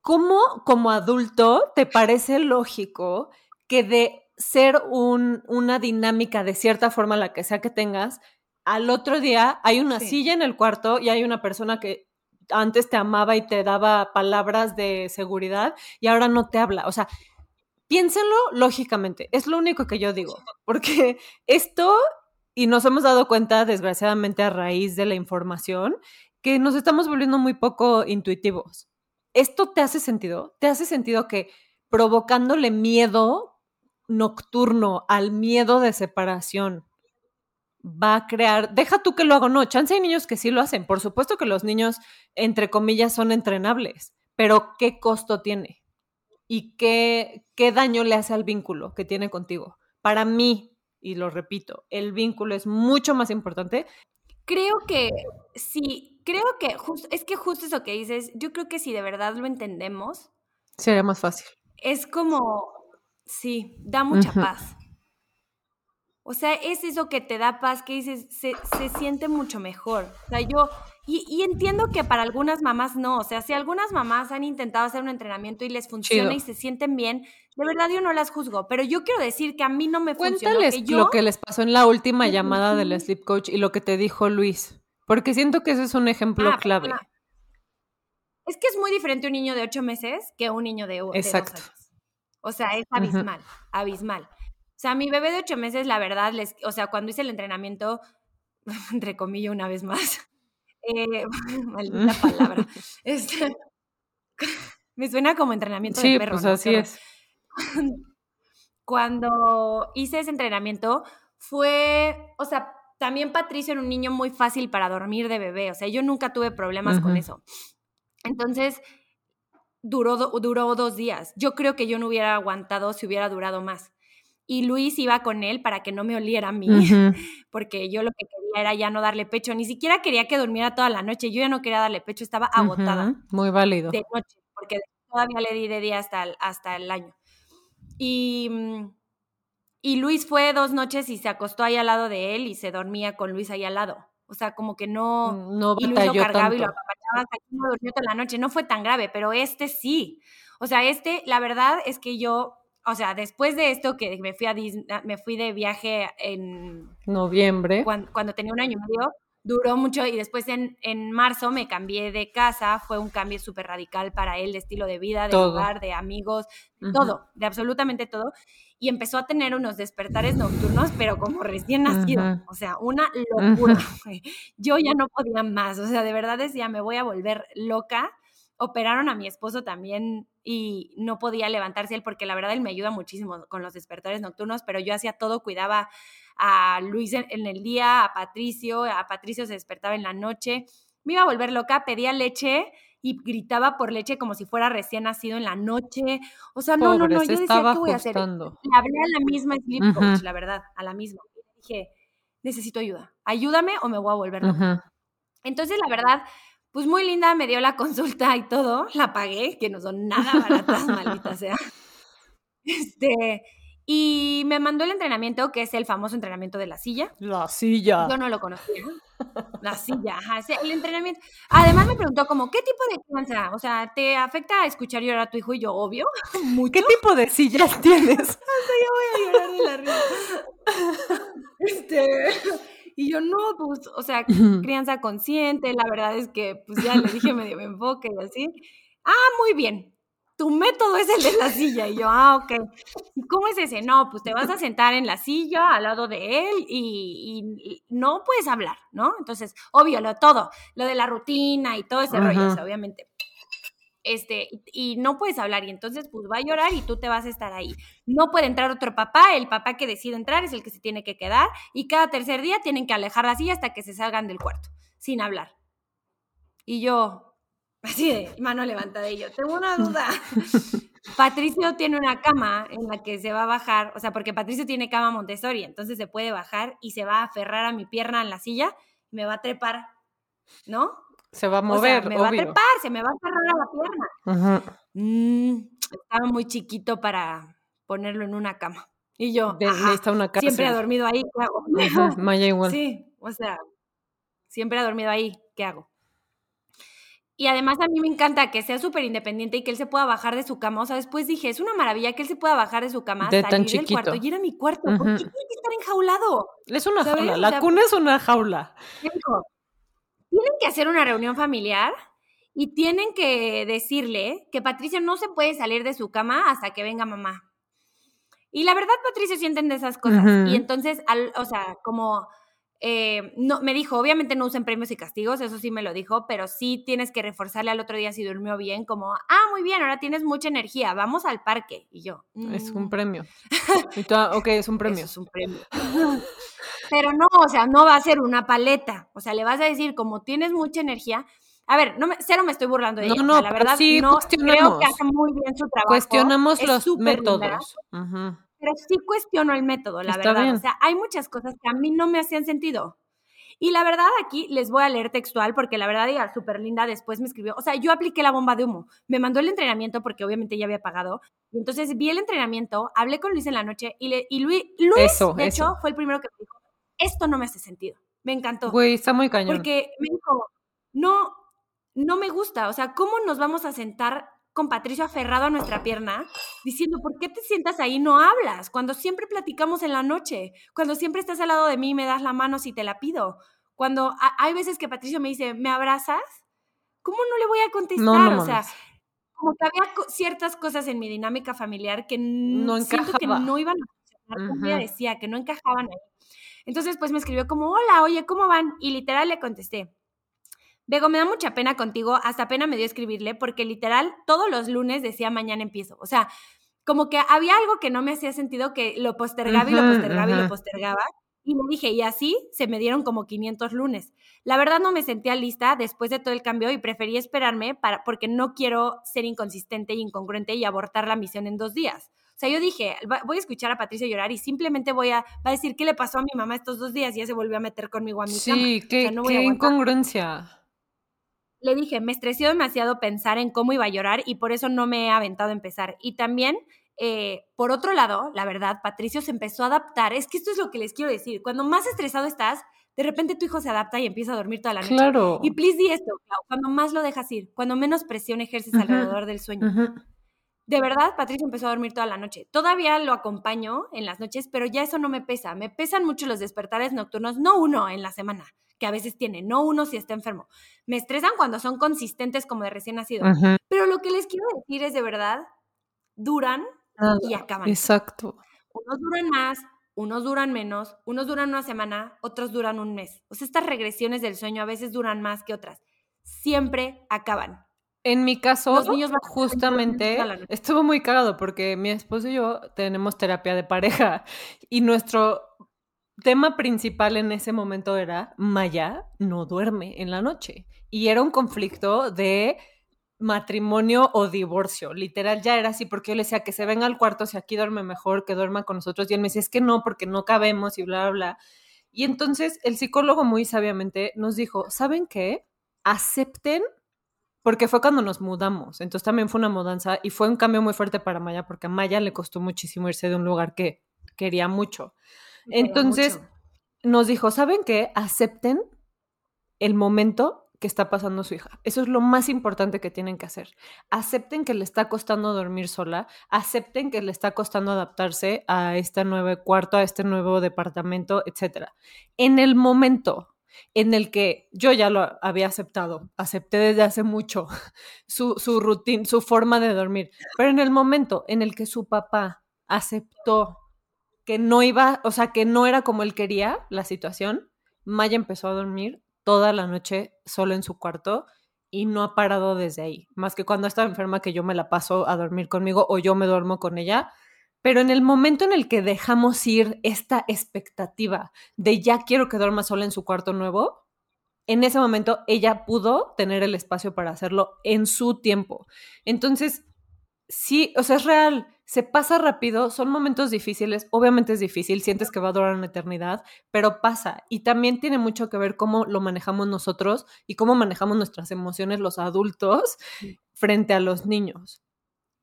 ¿cómo como adulto te parece lógico que de ser un, una dinámica de cierta forma, la que sea que tengas, al otro día hay una silla en el cuarto y hay una persona que antes te amaba y te daba palabras de seguridad y ahora no te habla. O sea, piénsenlo lógicamente, es lo único que yo digo, porque esto, y nos hemos dado cuenta, desgraciadamente, a raíz de la información, que nos estamos volviendo muy poco intuitivos. ¿Esto te hace sentido? ¿Te hace sentido que provocándole miedo nocturno al miedo de separación, va a crear, deja tú que lo hago, no, chance hay niños que sí lo hacen, por supuesto que los niños, entre comillas, son entrenables, pero ¿qué costo tiene? ¿Y qué, qué daño le hace al vínculo que tiene contigo? Para mí, y lo repito, el vínculo es mucho más importante. Creo que sí, creo que es que justo eso que dices, yo creo que si de verdad lo entendemos, sería más fácil. Es como, sí, da mucha paz. O sea, es eso que te da paz, que dices, se, siente mucho mejor. O sea, yo, y, entiendo que para algunas mamás no, o sea, si algunas mamás han intentado hacer un entrenamiento y les funciona y se sienten bien, de verdad yo no las juzgo, pero yo quiero decir que a mí no me funciona. Cuéntales lo que les pasó en la última llamada del sleep coach y lo que te dijo Luis, porque siento que ese es un ejemplo ah, clave. Es que es muy diferente un niño de ocho meses que un niño de, Exacto. dos años. O sea, es abismal, abismal. O sea, mi bebé de ocho meses, la verdad, les, o sea, cuando hice el entrenamiento, entre comillas una vez más, eh, maldita palabra, este, me suena como entrenamiento de perro. Pues así es. Cuando hice ese entrenamiento, fue, o sea, también Patricio era un niño muy fácil para dormir de bebé, o sea, yo nunca tuve problemas con eso. Entonces, duró, duró dos días. Yo creo que yo no hubiera aguantado si hubiera durado más y Luis iba con él para que no me oliera a mí, porque yo lo que quería era ya no darle pecho, ni siquiera quería que durmiera toda la noche, yo ya no quería darle pecho, estaba agotada. Muy válido. De noche, porque todavía le di de día hasta el, hasta el año. Y, mm, y Luis fue dos noches y se acostó ahí al lado de él y se dormía con Luis ahí al lado. O sea, como que no... Mm, no y Luis lo cargaba y lo apapachaba hasta que no durmió toda la noche. No fue tan grave, pero este sí. O sea, este, la verdad es que yo o sea, después de esto que me fui a ah, me fui de viaje en noviembre, cuando, tenía un año y medio, duró mucho y después en, en marzo me cambié de casa, fue un cambio súper radical para él de estilo de vida, de lugar, de amigos, todo, de absolutamente todo. Y empezó a tener unos despertares nocturnos, pero como recién nacido, o sea, una locura. Yo ya no podía más, o sea, de verdad decía, me voy a volver loca operaron a mi esposo también y no podía levantarse él porque la verdad él me ayuda muchísimo con los despertares nocturnos, pero yo hacía todo, cuidaba a Luis en, el día, a Patricio, a Patricio se despertaba en la noche, me iba a volver loca, pedía leche y gritaba por leche como si fuera recién nacido en la noche. O sea, no, no, no, yo decía, ¿qué voy a hacer? Le hablé a la misma sleep coach, la verdad, a la misma. Y dije, necesito ayuda, ayúdame o me voy a volver loca. Entonces, la verdad, pues muy linda, me dio la consulta y todo, la pagué, que no son nada baratas, maldita sea. Este, y me mandó el entrenamiento, que es el famoso entrenamiento de la silla. La silla. Yo no lo conocía. La silla, ajá, el entrenamiento. Además me preguntó como, ¿qué tipo de crianza? O sea, ¿te afecta escuchar llorar a tu hijo? Y yo, obvio, mucho. ¿Qué tipo de sillas tienes? o sea, yo voy a llorar de la risa. Este, y yo, no, pues, o sea, crianza consciente, la verdad es que, pues ya le dije medio me enfoque y así. Ah, muy bien. Tu método es el de la silla. Y yo, ah, ok. ¿Y cómo es ese? No, pues te vas a sentar en la silla al lado de él y, no puedes hablar, ¿no? Entonces, obvio, lo todo, lo de la rutina y todo ese rollo, obviamente. Este, y no puedes hablar y entonces pues va a llorar y tú te vas a estar ahí. No puede entrar otro papá, el papá que decide entrar es el que se tiene que quedar y cada tercer día tienen que alejar la silla hasta que se salgan del cuarto, sin hablar. Y yo, así de mano levantada y yo, tengo una duda. Patricio tiene una cama en la que se va a bajar, o sea, porque Patricio tiene cama Montessori, entonces se puede bajar y se va a aferrar a mi pierna en la silla y me va a trepar, ¿no? Se va a mover. me va a trepar, se me va a aferrar a la pierna. Mm, estaba muy chiquito para ponerlo en una cama. Y yo, una siempre ha dormido ahí, ¿qué hago? Maya igual. Sí, o sea, siempre ha dormido ahí, ¿qué hago? Y además a mí me encanta que sea súper independiente y que él se pueda bajar de su cama. O sea, después dije, es una maravilla que él se pueda bajar de su cama, de salir del cuarto y ir a mi cuarto. ¿Por qué tiene que estar enjaulado? Es una jaula, la cuna es una jaula. Tienen que hacer una reunión familiar y tienen que decirle que Patricia no se puede salir de su cama hasta que venga mamá. Y la verdad, Patricia sienten de esas cosas. Y entonces, al, o sea, como eh, no, me dijo, obviamente no usen premios y castigos, eso sí me lo dijo, pero sí tienes que reforzarle al otro día si durmió bien, como, ah, muy bien, ahora tienes mucha energía, vamos al parque. Y yo, es un mm". premio. Y ok, es un premio. es un premio. pero no, o sea, no va a ser una paleta. O sea, le vas a decir, como tienes mucha energía, a ver, no me, cero me estoy burlando de ella. No, la verdad, sí, no creo que hace muy bien su trabajo. Cuestionamos los métodos pero sí cuestiono el método, la verdad. O sea, hay muchas cosas que a mí no me hacían sentido. Y la verdad aquí les voy a leer textual porque la verdad ella súper linda después me escribió, o sea, yo apliqué la bomba de humo, me mandó el entrenamiento porque obviamente ya había pagado, y entonces vi el entrenamiento, hablé con Luis en la noche y, le, y Luis, Luis de hecho, fue el primero que me dijo, esto no me hace sentido, me encantó. Güey, está muy cañón. Porque me dijo, no, no me gusta, o sea, ¿cómo nos vamos a sentar con Patricio aferrado a nuestra pierna, diciendo, ¿por qué te sientas ahí y no hablas? Cuando siempre platicamos en la noche, cuando siempre estás al lado de mí y me das la mano si te la pido. Cuando hay veces que Patricio me dice, ¿me abrazas? ¿Cómo no le voy a contestar? o sea, como que había ciertas cosas en mi dinámica familiar que no siento que no iban a funcionar como ella decía, que no encajaban ahí. Entonces, pues me escribió como, hola, oye, ¿cómo van? Y literal le contesté, Bego, me da mucha pena contigo, hasta pena me dio escribirle, porque literal todos los lunes decía mañana empiezo. O sea, como que había algo que no me hacía sentido, que lo postergaba y lo postergaba y lo postergaba. Y me dije, y así se me dieron como 500 lunes. La verdad no me sentía lista después de todo el cambio y preferí esperarme para, porque no quiero ser inconsistente e incongruente y abortar la misión en dos días. O sea, yo dije, voy a escuchar a Patricia llorar y simplemente voy a, va a decir qué le pasó a mi mamá estos dos días y ya se volvió a meter conmigo a mi sí, cama. Sí, qué, qué incongruencia le dije, me estresó demasiado pensar en cómo iba a llorar y por eso no me he aventado a empezar. Y también, eh, por otro lado, la verdad, Patricio se empezó a adaptar. Es que esto es lo que les quiero decir. Cuando más estresado estás, de repente tu hijo se adapta y empieza a dormir toda la noche. Claro. Y please di esto, cuando más lo dejas ir, cuando menos presión ejerces alrededor del sueño. De verdad, Patricio empezó a dormir toda la noche. Todavía lo acompaño en las noches, pero ya eso no me pesa. Me pesan mucho los despertares nocturnos, no uno en la semana, que a veces tiene, no uno si está enfermo. Me estresan cuando son consistentes como de recién nacido. Pero lo que les quiero decir es de verdad, duran y acaban. Exacto. Unos duran más, unos duran menos, unos duran una semana, otros duran un mes. O sea, estas regresiones del sueño a veces duran más que otras. Siempre acaban. En mi caso, justamente estuvo muy cagado porque mi esposo y yo tenemos terapia de pareja y nuestro tema principal en ese momento era Maya no duerme en la noche. Y era un conflicto de matrimonio o divorcio. Literal, ya era así, porque yo le decía que se venga al cuarto, si aquí duerme mejor, que duerma con nosotros. Y él me decía, es que no, porque no cabemos y bla, bla, bla. Y entonces el psicólogo muy sabiamente nos dijo, ¿saben qué? Acepten, porque fue cuando nos mudamos. Entonces también fue una mudanza y fue un cambio muy fuerte para Maya, porque a Maya le costó muchísimo irse de un lugar que quería mucho. Entonces nos dijo, ¿saben qué? Acepten el momento que está pasando su hija. Eso es lo más importante que tienen que hacer. Acepten que le está costando dormir sola, acepten que le está costando adaptarse a este nuevo cuarto, a este nuevo departamento, etc. En el momento en el que yo ya lo había aceptado, acepté desde hace mucho su, su rutina, su forma de dormir, pero en el momento en el que su papá aceptó que no iba, o sea, que no era como él quería la situación, Maya empezó a dormir toda la noche solo en su cuarto y no ha parado desde ahí, más que cuando está enferma que yo me la paso a dormir conmigo o yo me duermo con ella. Pero en el momento en el que dejamos ir esta expectativa de ya quiero que duerma sola en su cuarto nuevo, en ese momento ella pudo tener el espacio para hacerlo en su tiempo. Entonces, sí, o sea, es real, se pasa rápido, son momentos difíciles, obviamente es difícil, sientes que va a durar una eternidad, pero pasa. Y también tiene mucho que ver cómo lo manejamos nosotros y cómo manejamos nuestras emociones los adultos frente a los niños.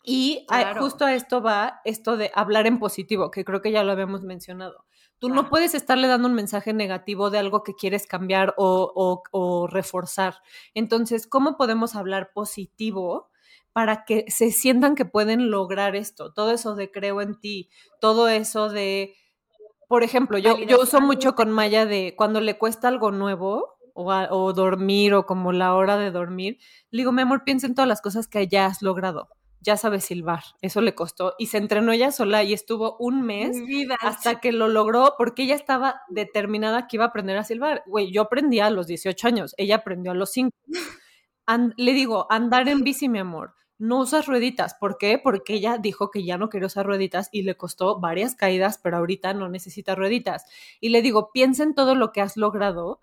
Y justo a esto va esto de hablar en positivo, que creo que ya lo habíamos mencionado. Tú no puedes estarle dando un mensaje negativo de algo que quieres cambiar o, reforzar. Entonces, ¿cómo podemos hablar positivo para que se sientan que pueden lograr esto? Todo eso de creo en ti, todo eso de, por ejemplo, yo, yo uso mucho con Maya de cuando le cuesta algo nuevo, o, o, dormir o como la hora de dormir, le digo, mi amor, piensa en todas las cosas que ya has logrado ya sabe silbar. Eso le costó. Y se entrenó ella sola y estuvo un mes hasta que lo logró porque ella estaba determinada que iba a aprender a silbar. Güey, yo aprendí a los 18 años, ella aprendió a los 5. le digo, andar en bici, mi amor. No usas rueditas. ¿Por qué? Porque ella dijo que ya no quería usar rueditas y le costó varias caídas, pero ahorita no necesita rueditas. Y le digo, piensa en todo lo que has logrado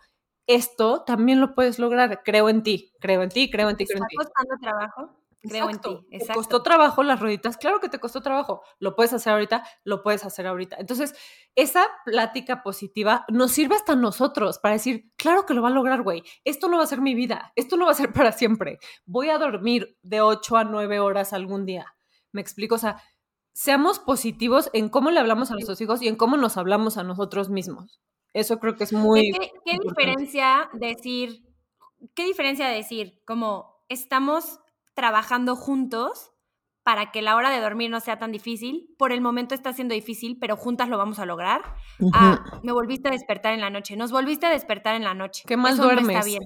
esto también lo puedes lograr. Creo en ti, creo en ti, creo en ti, creo en ti. ¿Está costando trabajo? Creo en ti. Exacto. ¿Te costó trabajo las rueditas? Claro que te costó trabajo. Lo puedes hacer ahorita, lo puedes hacer ahorita. Entonces, esa plática positiva nos sirve hasta nosotros para decir, claro que lo va a lograr, güey. Esto no va a ser mi vida. Esto no va a ser para siempre. Voy a dormir de 8 a 9 horas algún día. Me explico, o sea, seamos positivos en cómo le hablamos a nuestros hijos y en cómo nos hablamos a nosotros mismos. Eso creo que es muy. ¿Qué, qué diferencia decir? ¿Qué diferencia decir? Como estamos trabajando juntos para que la hora de dormir no sea tan difícil. Por el momento está siendo difícil, pero juntas lo vamos a lograr. Ah, me volviste a despertar en la noche. Nos volviste a despertar en la noche. Qué mal duermes. está bien.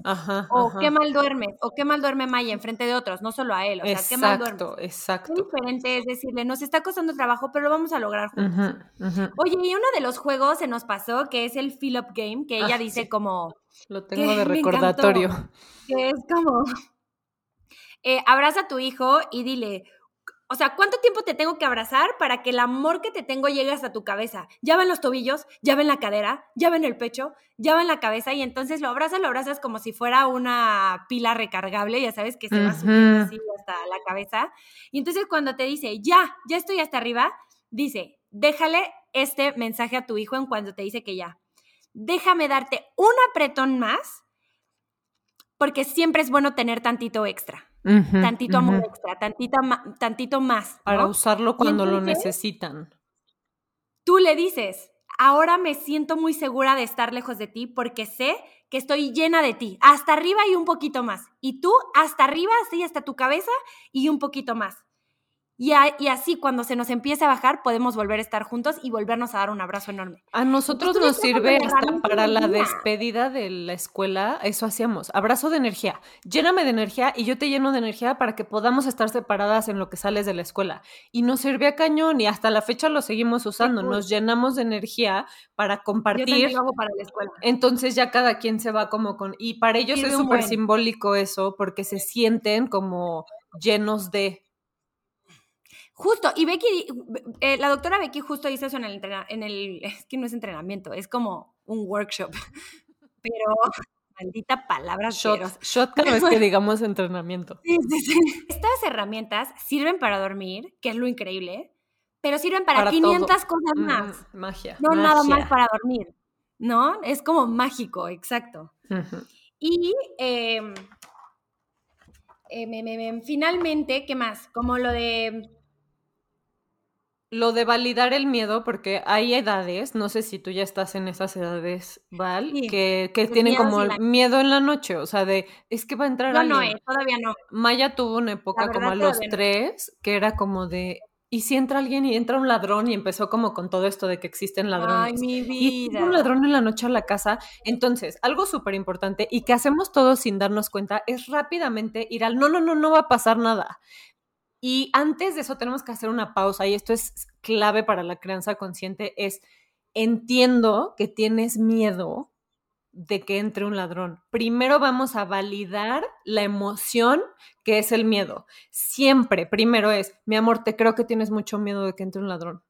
o qué mal duermes. O qué mal duerme Maya enfrente de otros, no solo a él. O sea, qué mal duermes. Exacto, Qué diferente es decirle, nos está costando trabajo, pero lo vamos a lograr juntos. Oye, y uno de los juegos se nos pasó, que es el Fill Up Game, que ella ah, dice como... Lo tengo de recordatorio. que es como eh, abraza a tu hijo y dile, o sea, ¿cuánto tiempo te tengo que abrazar para que el amor que te tengo llegue hasta tu cabeza? Ya va en los tobillos, ya va en la cadera, ya va en el pecho, ya va en la cabeza y entonces lo abrazas, lo abrazas como si fuera una pila recargable, ya sabes que se va subiendo así hasta la cabeza. Y entonces cuando te dice, ya, ya estoy hasta arriba, dice, déjale este mensaje a tu hijo en cuanto te dice que ya. Déjame darte un apretón más porque siempre es bueno tener tantito extra tantito amor extra, tantito, tantito más. Para usarlo cuando lo necesitan. Tú le dices, ahora me siento muy segura de estar lejos de ti porque sé que estoy llena de ti, hasta arriba y un poquito más. Y tú hasta arriba, así hasta tu cabeza y un poquito más. Y, así cuando se nos empiece a bajar podemos volver a estar juntos y volvernos a dar un abrazo enorme. A nosotros nos sirve hasta para la despedida de la escuela, eso hacíamos, abrazo de energía, lléname de energía y yo te lleno de energía para que podamos estar separadas en lo que sales de la escuela. Y nos sirve a cañón y hasta la fecha lo seguimos usando, nos llenamos de energía para compartir. Yo hago para la escuela. Entonces ya cada quien se va como con... Y para ellos es súper simbólico eso porque se sienten como llenos de Justo, y Becky, eh, la doctora Becky justo dice eso en el, en el, es que no es entrenamiento, es como un workshop, pero maldita palabra. Shot, shot cada vez que digamos entrenamiento. Sí, sí, sí. Estas herramientas sirven para dormir, que es lo increíble, pero sirven para, 500 cosas más. magia. No nada más para dormir, ¿no? Es como mágico, exacto. Y em, eh, finalmente, ¿qué más? Como lo de lo de validar el miedo, porque hay edades, no sé si tú ya estás en esas edades, Val, que, que tienen como miedo en la noche, o sea, de, es que va a entrar no, alguien. No, eh, todavía no. Maya tuvo una época como a los tres, que era como de, ¿y si entra alguien y entra un ladrón? Y empezó como con todo esto de que existen ladrones. Ay, mi vida. Y un ladrón en la noche a la casa. Entonces, algo súper importante y que hacemos todos sin darnos cuenta es rápidamente ir al, no, no, no, no va a pasar nada. Y antes de eso tenemos que hacer una pausa y esto es clave para la crianza consciente, es entiendo que tienes miedo de que entre un ladrón. Primero vamos a validar la emoción que es el miedo. Siempre, primero es, mi amor, te creo que tienes mucho miedo de que entre un ladrón.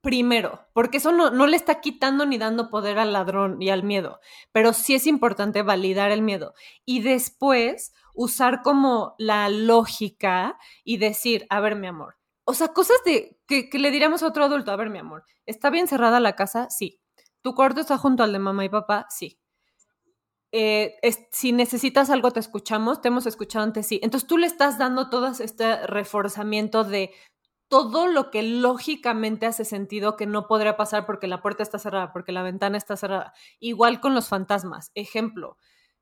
Primero, porque eso no, no le está quitando ni dando poder al ladrón y al miedo, pero sí es importante validar el miedo. Y después usar como la lógica y decir, a ver, mi amor, o sea, cosas de que, que le diríamos a otro adulto, a ver, mi amor, ¿está bien cerrada la casa? Sí. ¿Tu cuarto está junto al de mamá y papá? Sí. Eh, si necesitas algo, te escuchamos, te hemos escuchado antes, sí. Entonces tú le estás dando todo este reforzamiento de todo lo que lógicamente hace sentido que no podría pasar porque la puerta está cerrada, porque la ventana está cerrada. Igual con los fantasmas. Ejemplo,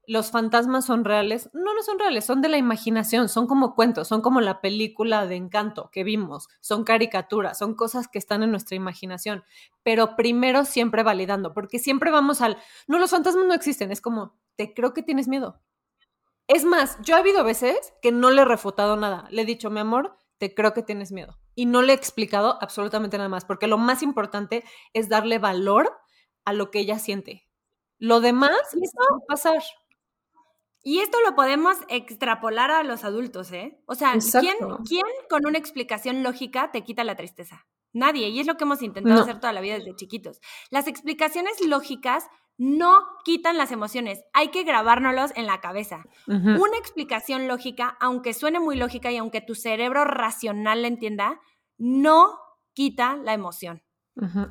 los fantasmas son reales. No, no son reales, son de la imaginación, son como cuentos, son como la película de encanto que vimos, son caricaturas, son cosas que están en nuestra imaginación. Pero primero siempre validando, porque siempre vamos al, no, los fantasmas no existen, es como, te creo que tienes miedo. Es más, yo he habido veces que no le he refutado nada. Le he dicho, mi amor, te creo que tienes miedo. Y no le he explicado absolutamente nada más, porque lo más importante es darle valor a lo que ella siente. Lo demás va a pasar. Y esto lo podemos extrapolar a los adultos, ¿eh? O sea, ¿quién, ¿quién, con una explicación lógica te quita la tristeza? Nadie. Y es lo que hemos intentado hacer toda la vida desde chiquitos. Las explicaciones lógicas no quitan las emociones, hay que grabárnoslos en la cabeza. Una explicación lógica, aunque suene muy lógica y aunque tu cerebro racional la entienda, no quita la emoción.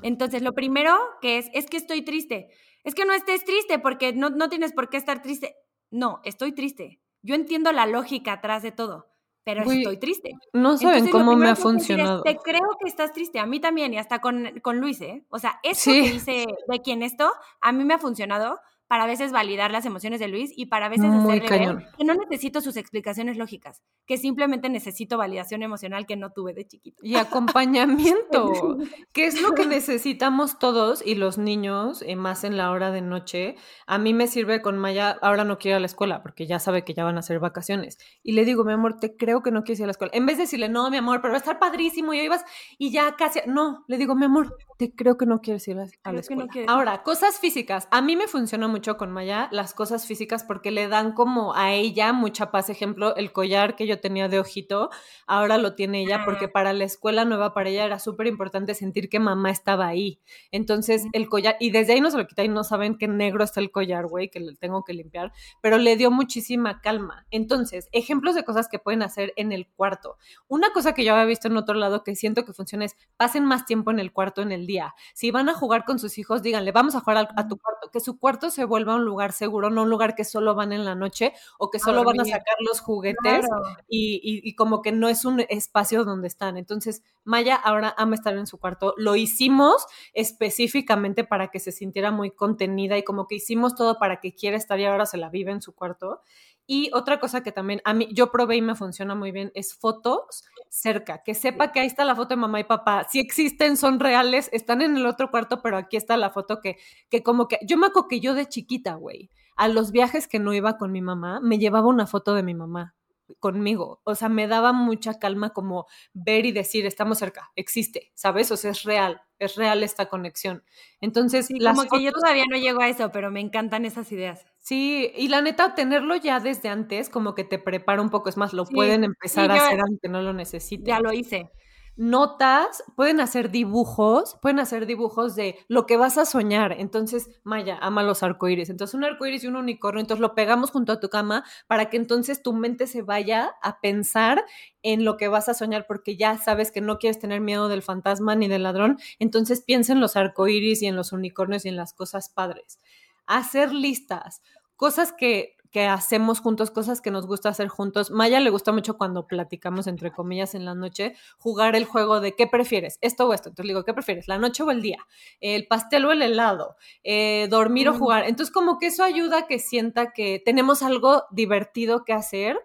Entonces, lo primero que es, es que estoy triste. Es que no estés triste porque no, no tienes por qué estar triste. No, estoy triste. Yo entiendo la lógica atrás de todo pero estoy triste. No saben cómo me ha funcionado. te creo que estás triste, a mí también, y hasta con, con Luis, ¿eh? O sea, eso que dice de quién esto, a mí me ha funcionado para a veces validar las emociones de Luis y para a veces hacerle ver que no necesito sus explicaciones lógicas, que simplemente necesito validación emocional que no tuve de chiquito. Y acompañamiento, que es lo que necesitamos todos y los niños, eh, más en la hora de noche. A mí me sirve con Maya, ahora no quiero ir a la escuela porque ya sabe que ya van a ser vacaciones. Y le digo, mi amor, te creo que no quieres ir a la escuela. En vez de decirle, no, mi amor, pero va a estar padrísimo y ibas y ya casi, no, le digo, mi amor, te creo que no quieres ir a, la escuela. ahora, cosas físicas. A mí me funciona mucho con Maya las cosas físicas porque le dan como a ella mucha paz. Ejemplo, el collar que yo tenía de ojito, ahora lo tiene ella porque para la escuela nueva para ella era súper importante sentir que mamá estaba ahí. Entonces el collar, y desde ahí no se lo quita y no saben que negro está el collar, güey, que le tengo que limpiar, pero le dio muchísima calma. Entonces, ejemplos de cosas que pueden hacer en el cuarto. Una cosa que yo había visto en otro lado que siento que funciona es pasen más tiempo en el cuarto en el día. Si van a jugar con sus hijos, díganle, vamos a jugar a tu cuarto, que su cuarto se vuelva un lugar seguro, no un lugar que solo van en la noche o que solo van a sacar los juguetes y, como que no es un espacio donde están. Entonces, Maya ahora ama estar en su cuarto. Lo hicimos específicamente para que se sintiera muy contenida y como que hicimos todo para que quiera estar y ahora se la vive en su cuarto. Y otra cosa que también a mí, yo probé y me funciona muy bien, es fotos cerca, que sepa que ahí está la foto de mamá y papá. Si existen, son reales, están en el otro cuarto, pero aquí está la foto que, que como que, yo me acuerdo que yo de chiquita, güey, a los viajes que no iba con mi mamá, me llevaba una foto de mi mamá conmigo. O sea, me daba mucha calma como ver y decir, estamos cerca, existe, ¿sabes? O sea, es real, es real esta conexión. Entonces, como que yo todavía no llego a eso, pero me encantan esas ideas. Sí, y la neta, tenerlo ya desde antes como que te prepara un poco, es más, lo pueden empezar a hacer aunque no lo necesiten. Ya lo hice notas, pueden hacer dibujos, pueden hacer dibujos de lo que vas a soñar. Entonces, Maya ama los arcoíris. Entonces, un arcoíris y un unicornio, entonces lo pegamos junto a tu cama para que entonces tu mente se vaya a pensar en lo que vas a soñar porque ya sabes que no quieres tener miedo del fantasma ni del ladrón. Entonces, piensa en los arcoíris y en los unicornios y en las cosas padres. Hacer listas, cosas que que hacemos juntos, cosas que nos gusta hacer juntos. Maya le gusta mucho cuando platicamos, entre comillas, en la noche, jugar el juego de qué prefieres, esto o esto. Entonces le digo, ¿qué prefieres? ¿La noche o el día? ¿El pastel o el helado? Eh, ¿Dormir o jugar? Entonces como que eso ayuda a que sienta que tenemos algo divertido que hacer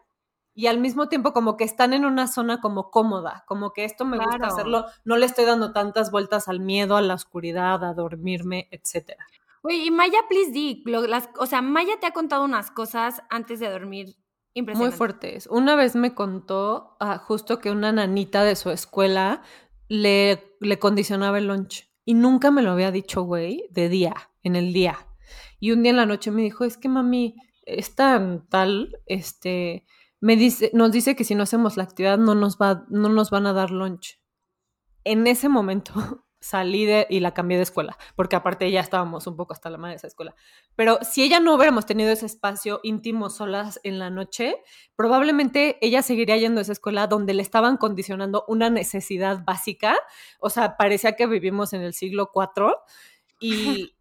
y al mismo tiempo como que están en una zona como cómoda, como que esto me gusta hacerlo, no le estoy dando tantas vueltas al miedo, a la oscuridad, a dormirme, etcétera. Oye, y Maya, please di, las, o sea, Maya te ha contado unas cosas antes de dormir impresionantes. Muy fuertes. Una vez me contó ah, justo que una nanita de su escuela le, le condicionaba el lunch y nunca me lo había dicho, güey, de día, en el día. Y un día en la noche me dijo, es que mami, es tan tal, este, me dice, nos dice que si no hacemos la actividad no nos, va, no nos van a dar lunch. En ese momento salí de, y la cambié de escuela, porque aparte ya estábamos un poco hasta la madre de esa escuela. Pero si ella no hubiéramos tenido ese espacio íntimo solas en la noche, probablemente ella seguiría yendo a esa escuela donde le estaban condicionando una necesidad básica. O sea, parecía que vivimos en el siglo IV y,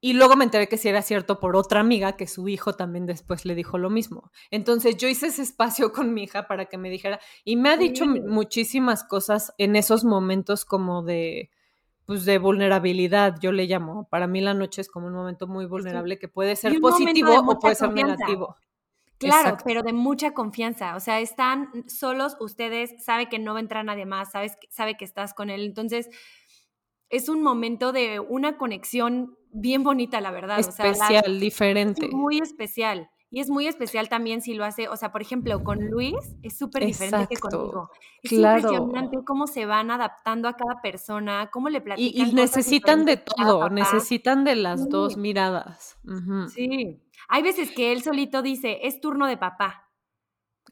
y luego me enteré que sí era cierto por otra amiga que su hijo también después le dijo lo mismo. Entonces yo hice ese espacio con mi hija para que me dijera, y me ha dicho muchísimas cosas en esos momentos como de, pues de vulnerabilidad, yo le llamo. Para mí la noche es como un momento muy vulnerable que puede ser positivo o puede ser negativo. Claro, pero de mucha confianza. O sea, están solos ustedes, sabe que no va a entrar nadie más, sabes, sabe que estás con él. Entonces, es un momento de una conexión bien bonita, la verdad. Especial, diferente. Muy especial. Y es muy especial también si lo hace, o sea, por ejemplo, con Luis es súper diferente que conmigo. Es impresionante cómo se van adaptando a cada persona, cómo le platican. Y, necesitan de todo, necesitan de las dos miradas. Sí. Hay veces que él solito dice, es turno de papá.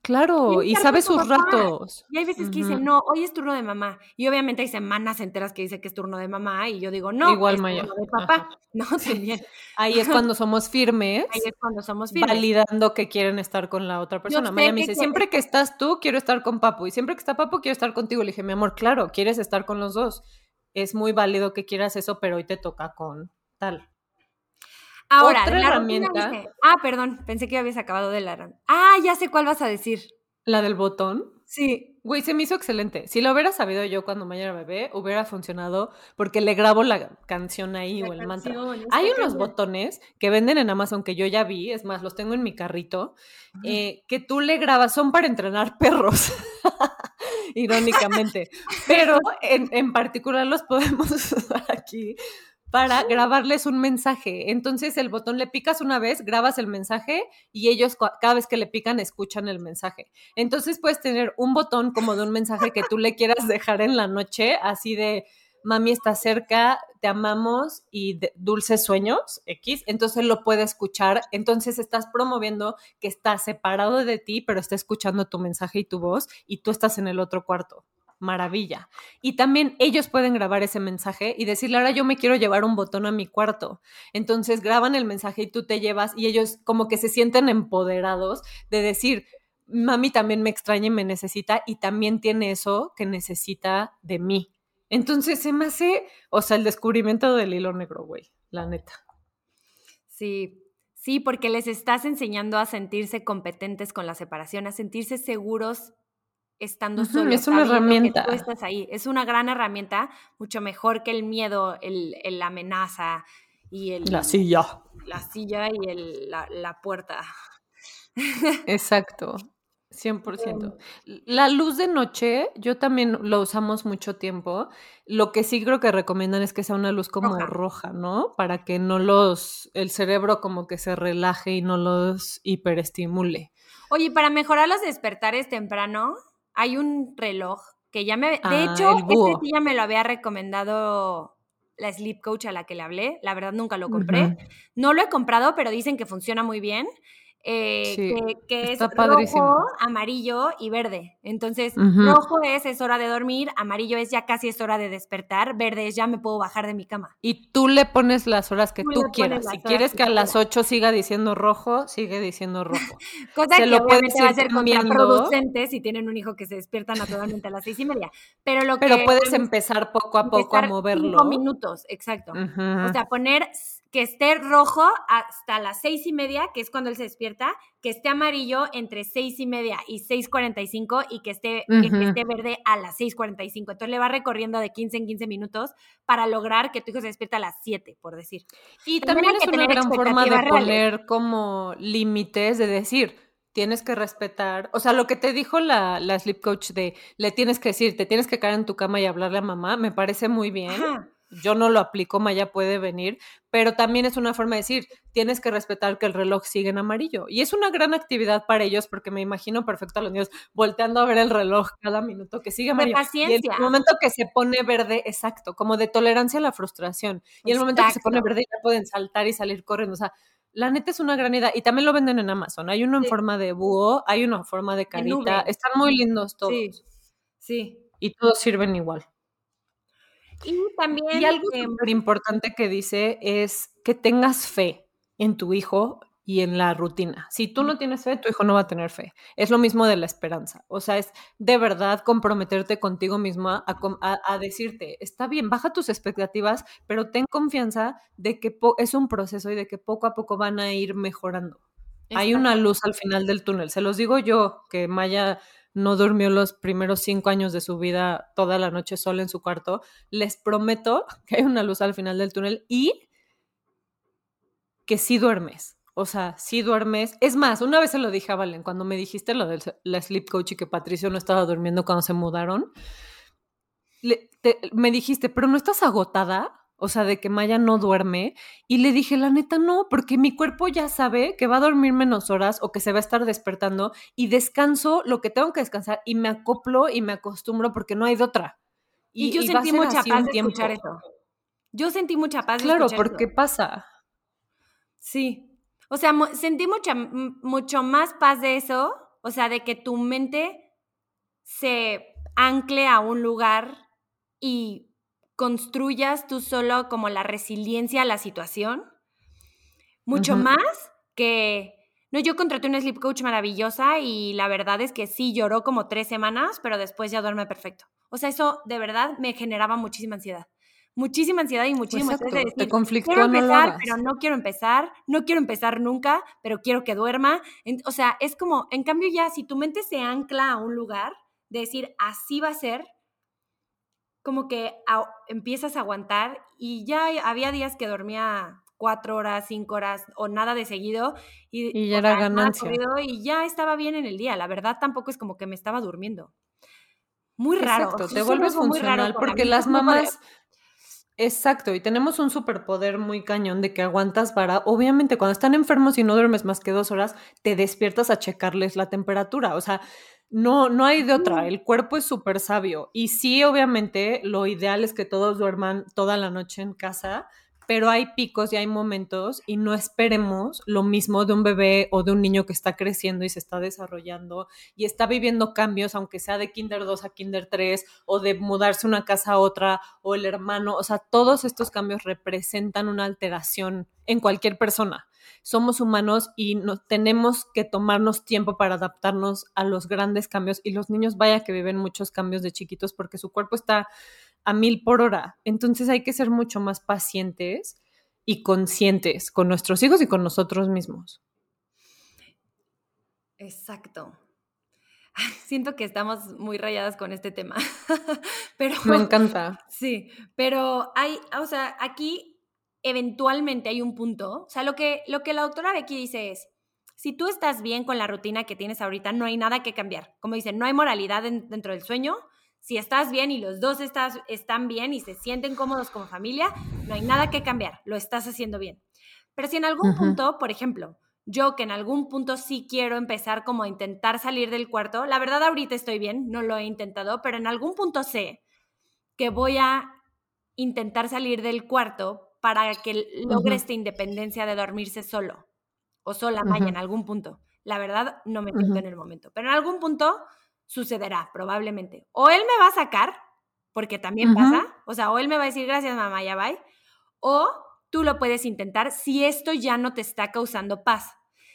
Claro, y, sabe sus ratos. Y hay veces que dice, no, hoy es turno de mamá. Y obviamente hay semanas enteras que dice que es turno de mamá y yo digo, no, Igual, es turno de papá. No, también. Ahí es cuando somos firmes. Ahí es cuando somos firmes. Validando que quieren estar con la otra persona. Maya me dice, siempre que estás tú, quiero estar con papu. Y siempre que está papu, quiero estar contigo. Le dije, mi amor, claro, quieres estar con los dos. Es muy válido que quieras eso, pero hoy te toca con tal. Ahora, Otra herramienta. ah, perdón, pensé que habías acabado de la. Ah, ya sé cuál vas a decir. ¿La del botón? Sí. Güey, se me hizo excelente. Si lo hubiera sabido yo cuando mañana bebé, hubiera funcionado porque le grabo la canción ahí o el mantra. Hay unos botones que venden en Amazon que yo ya vi, es más, los tengo en mi carrito, eh, que tú le grabas, son para entrenar perros, irónicamente, pero en, en particular los podemos usar aquí para grabarles un mensaje. Entonces el botón le picas una vez, grabas el mensaje y ellos cada vez que le pican escuchan el mensaje. Entonces puedes tener un botón como de un mensaje que tú le quieras dejar en la noche, así de mami está cerca, te amamos y dulces sueños, X, entonces lo puede escuchar, entonces estás promoviendo que está separado de ti, pero está escuchando tu mensaje y tu voz y tú estás en el otro cuarto maravilla. Y también ellos pueden grabar ese mensaje y decirle, ahora yo me quiero llevar un botón a mi cuarto. Entonces graban el mensaje y tú te llevas y ellos como que se sienten empoderados de decir, mami también me extraña y me necesita y también tiene eso que necesita de mí. Entonces se me hace, o sea, el descubrimiento del hilo negro, güey, la neta. Sí, sí, porque les estás enseñando a sentirse competentes con la separación, a sentirse seguros estando solo. Es una herramienta. tú estás ahí. Es una gran herramienta, mucho mejor que el miedo, el, la amenaza y el... La silla. La silla y el, la, la puerta. Exacto. 100%. La luz de noche, yo también lo usamos mucho tiempo. Lo que sí creo que recomiendan es que sea una luz como roja, roja ¿no? Para que no los, el cerebro como que se relaje y no los hiperestimule. Oye, para mejorar los despertares temprano, hay un reloj que ya me... De ah, hecho, este sí ya me lo había recomendado la sleep coach a la que le hablé. La verdad nunca lo compré. No lo he comprado, pero dicen que funciona muy bien. Eh, que, es rojo, amarillo y verde. Entonces, rojo es es hora de dormir, amarillo es ya casi es hora de despertar, verde es ya me puedo bajar de mi cama. Y tú le pones las horas que tú, quieras. Si quieres que, a las 8 siga diciendo rojo, sigue diciendo rojo. Cosa que lo obviamente va a ser contraproducente si tienen un hijo que se despierta naturalmente a las seis y media. Pero lo Pero puedes empezar poco a poco a moverlo. Cinco minutos, exacto. O sea, poner que esté rojo hasta las seis y media, que es cuando él se despierta, que esté amarillo entre seis y media y seis cuarenta y cinco y que esté, esté verde a las seis cuarenta y cinco. Entonces le va recorriendo de 15 en 15 minutos para lograr que tu hijo se despierte a las 7, por decir. Y también, es una gran forma de poner como límites, de decir, tienes que respetar, o sea, lo que te dijo la, sleep coach de le tienes que decir, te tienes que caer en tu cama y hablarle a mamá, me parece muy bien yo no lo aplico, Maya puede venir, pero también es una forma de decir, tienes que respetar que el reloj sigue en amarillo. Y es una gran actividad para ellos porque me imagino perfecto a los niños volteando a ver el reloj cada minuto que sigue amarillo. Paciencia. Y el momento que se pone verde, exacto, como de tolerancia a la frustración. Y el momento que se pone verde ya pueden saltar y salir corriendo. O sea, la neta es una gran idea. Y también lo venden en Amazon. Hay uno en forma de búho, hay uno en forma de carita. Están muy lindos todos. Sí. sí. Y todos sirven igual. Y también. Y algo eh, importante que dice es que tengas fe en tu hijo y en la rutina. Si tú no tienes fe, tu hijo no va a tener fe. Es lo mismo de la esperanza. O sea, es de verdad comprometerte contigo misma a, decirte, está bien, baja tus expectativas, pero ten confianza de que es un proceso y de que poco a poco van a ir mejorando. Hay una luz al final del túnel. Se los digo yo, que Maya no durmió los primeros cinco años de su vida toda la noche sola en su cuarto. Les prometo que hay una luz al final del túnel y que sí duermes. O sea, sí duermes. Es más, una vez se lo dije a Valen, cuando me dijiste lo de la sleep coach y que Patricio no estaba durmiendo cuando se mudaron, me dijiste, pero no estás agotada o sea, de que Maya no duerme. Y le dije, la neta, no, porque mi cuerpo ya sabe que va a dormir menos horas o que se va a estar despertando y descanso lo que tengo que descansar y me acoplo y me acostumbro porque no hay de otra. Y, yo sentí mucha paz de escuchar eso. Yo sentí mucha paz. Claro, porque pasa. Sí. O sea, sentí mucha, mucho más paz de eso. O sea, de que tu mente se ancle a un lugar y construyas tú solo como la resiliencia a la situación, mucho más que... No, yo contraté una sleep coach maravillosa y la verdad es que sí lloró como tres semanas, pero después ya duerme perfecto. O sea, eso de verdad me generaba muchísima ansiedad. Muchísima ansiedad y muchísimo estrés Te conflictó, quiero empezar, pero no quiero empezar, no quiero empezar nunca, pero quiero que duerma. O sea, es como, en cambio ya, si tu mente se ancla a un lugar, de decir, así va a ser, como que empiezas a aguantar y ya había días que dormía cuatro horas, cinco horas o nada de seguido. Y, ya era ganancia. Y ya estaba bien en el día. La verdad tampoco es como que me estaba durmiendo. Muy raro. Exacto, te vuelves funcional porque las mamás... Exacto, y tenemos un superpoder muy cañón de que aguantas para, obviamente cuando están enfermos y no duermes más que dos horas, te despiertas a checarles la temperatura. O sea, no, no hay de otra, el cuerpo es súper sabio. Y sí, obviamente, lo ideal es que todos duerman toda la noche en casa, pero hay picos y hay momentos y no esperemos lo mismo de un bebé o de un niño que está creciendo y se está desarrollando y está viviendo cambios, aunque sea de Kinder 2 a Kinder 3 o de mudarse una casa a otra o el hermano, o sea, todos estos cambios representan una alteración en cualquier persona somos humanos y tenemos que tomarnos tiempo para adaptarnos a los grandes cambios y los niños vaya que viven muchos cambios de chiquitos porque su cuerpo está a mil por hora. Entonces hay que ser mucho más pacientes y conscientes con nuestros hijos y con nosotros mismos. Exacto. Siento que estamos muy rayadas con este tema, pero... Me encanta. Sí, pero hay, o sea, aquí eventualmente hay un punto, o sea, lo que, lo que la doctora Becky dice es, si tú estás bien con la rutina que tienes ahorita, no hay nada que cambiar. Como dice, no hay moralidad dentro del sueño. Si estás bien y los dos estás, están bien y se sienten cómodos como familia, no hay nada que cambiar, lo estás haciendo bien. Pero si en algún punto, por ejemplo, yo que en algún punto sí quiero empezar como a intentar salir del cuarto, la verdad ahorita estoy bien, no lo he intentado, pero en algún punto sé que voy a intentar salir del cuarto para que logre esta independencia de dormirse solo o sola mañana en algún punto. La verdad, no me siento en el momento, pero en algún punto sucederá, probablemente. O él me va a sacar, porque también pasa, o sea, o él me va a decir, gracias mamá, ya bye, o tú lo puedes intentar si esto ya no te está causando paz,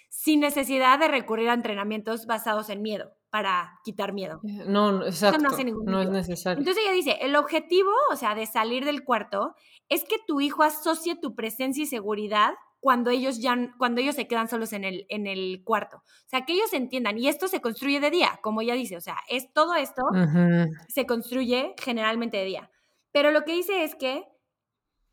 sin necesidad de recurrir a entrenamientos basados en miedo para quitar miedo. Eh, no, exacto. no es necesario. Entonces ella dice, el objetivo, o sea, de salir del cuarto es que tu hijo asocie tu presencia y seguridad cuando ellos ya cuando ellos se quedan solos en el en el cuarto. O sea, que ellos entiendan y esto se construye de día, como ella dice, o sea, es todo esto se construye generalmente de día. Pero lo que dice es que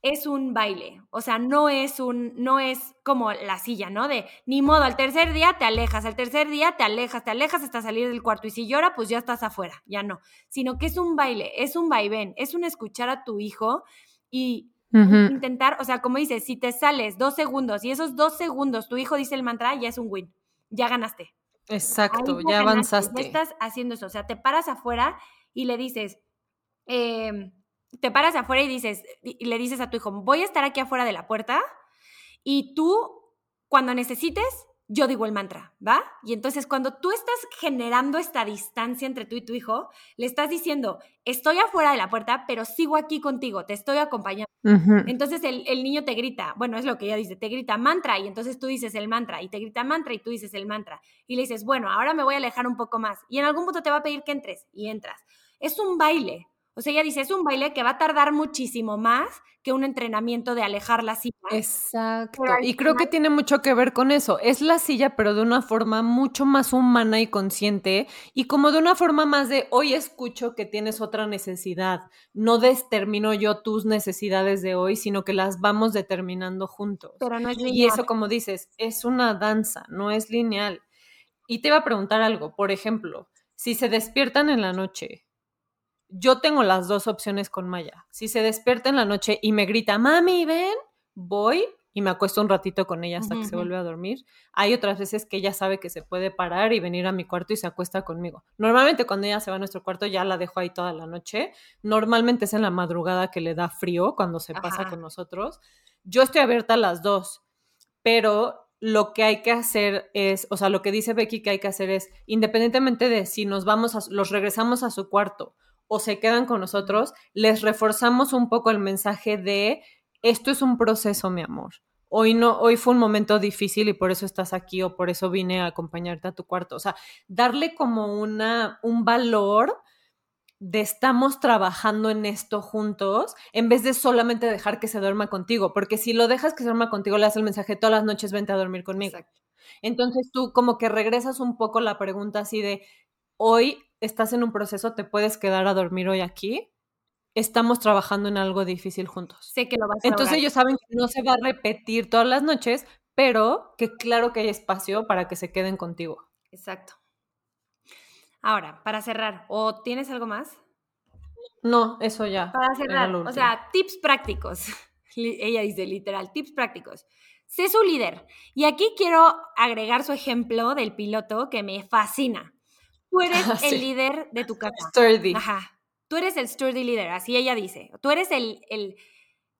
es un baile, o sea, no es un, no es como la silla, ¿no? De ni modo, al tercer día te alejas, al tercer día te alejas, te alejas hasta salir del cuarto y si llora, pues ya estás afuera, ya no, sino que es un baile, es un vaivén, es un escuchar a tu hijo y intentar, o sea, como dices, si te sales dos segundos y esos dos segundos tu hijo dice el mantra, ya es un win, ya ganaste. Exacto, ya, avanzaste. Ya estás haciendo eso, o sea, te paras afuera y le dices, em, te paras afuera y dices, y le dices a tu hijo, voy a estar aquí afuera de la puerta y tú, cuando necesites, yo digo el mantra, ¿va? Y entonces cuando tú estás generando esta distancia entre tú y tu hijo, le estás diciendo, estoy afuera de la puerta, pero sigo aquí contigo, te estoy acompañando. Entonces el, niño te grita, bueno, es lo que ella dice, te grita mantra y entonces tú dices el mantra y te grita mantra y tú dices el mantra. Y le dices, bueno, ahora me voy a alejar un poco más. Y en algún punto te va a pedir que entres y entras. Es un baile, o sea, ella dice, es un baile que va a tardar muchísimo más que un entrenamiento de alejar la silla. Exacto. Y creo que tiene mucho que ver con eso. Es la silla, pero de una forma mucho más humana y consciente y como de una forma más de, hoy escucho que tienes otra necesidad. No determino yo tus necesidades de hoy, sino que las vamos determinando juntos. Pero no es lineal. Y eso, como dices, es una danza, no es lineal. Y te iba a preguntar algo, por ejemplo, si se despiertan en la noche yo tengo las dos opciones con Maya. Si se despierta en la noche y me grita, mami, ven, voy y me acuesto un ratito con ella hasta que se vuelve a dormir. Hay otras veces que ella sabe que se puede parar y venir a mi cuarto y se acuesta conmigo. Normalmente cuando ella se va a nuestro cuarto ya la dejo ahí toda la noche. Normalmente es en la madrugada que le da frío cuando se pasa con nosotros. Yo estoy abierta a las dos, pero lo que hay que hacer es, o sea, lo que dice Becky que hay que hacer es, independientemente de si nos vamos a, los regresamos a su cuarto o se quedan con nosotros, les reforzamos un poco el mensaje de esto es un proceso, mi amor. Hoy no, hoy fue un momento difícil y por eso estás aquí o por eso vine a acompañarte a tu cuarto. O sea, darle como una, un valor de estamos trabajando en esto juntos, en vez de solamente dejar que se duerma contigo, porque si lo dejas que se duerma contigo, le das el mensaje todas las noches, vente a dormir conmigo. Entonces tú como que regresas un poco la pregunta así de, hoy estás en un proceso, te puedes quedar a dormir hoy aquí. Estamos trabajando en algo difícil juntos. Sé que lo vas a Entonces ellos saben que no se va a repetir todas las noches, pero que claro que hay espacio para que se queden contigo. Exacto. Ahora, para cerrar, ¿o tienes algo más? No, eso ya. Para cerrar, o sea, tips prácticos. Ella dice literal, tips prácticos. Sé su líder. Y aquí quiero agregar su ejemplo del piloto que me fascina. Tú eres el líder de tu casa. Sturdy. Ajá. Tú eres el sturdy líder, así ella dice. Tú eres el, el,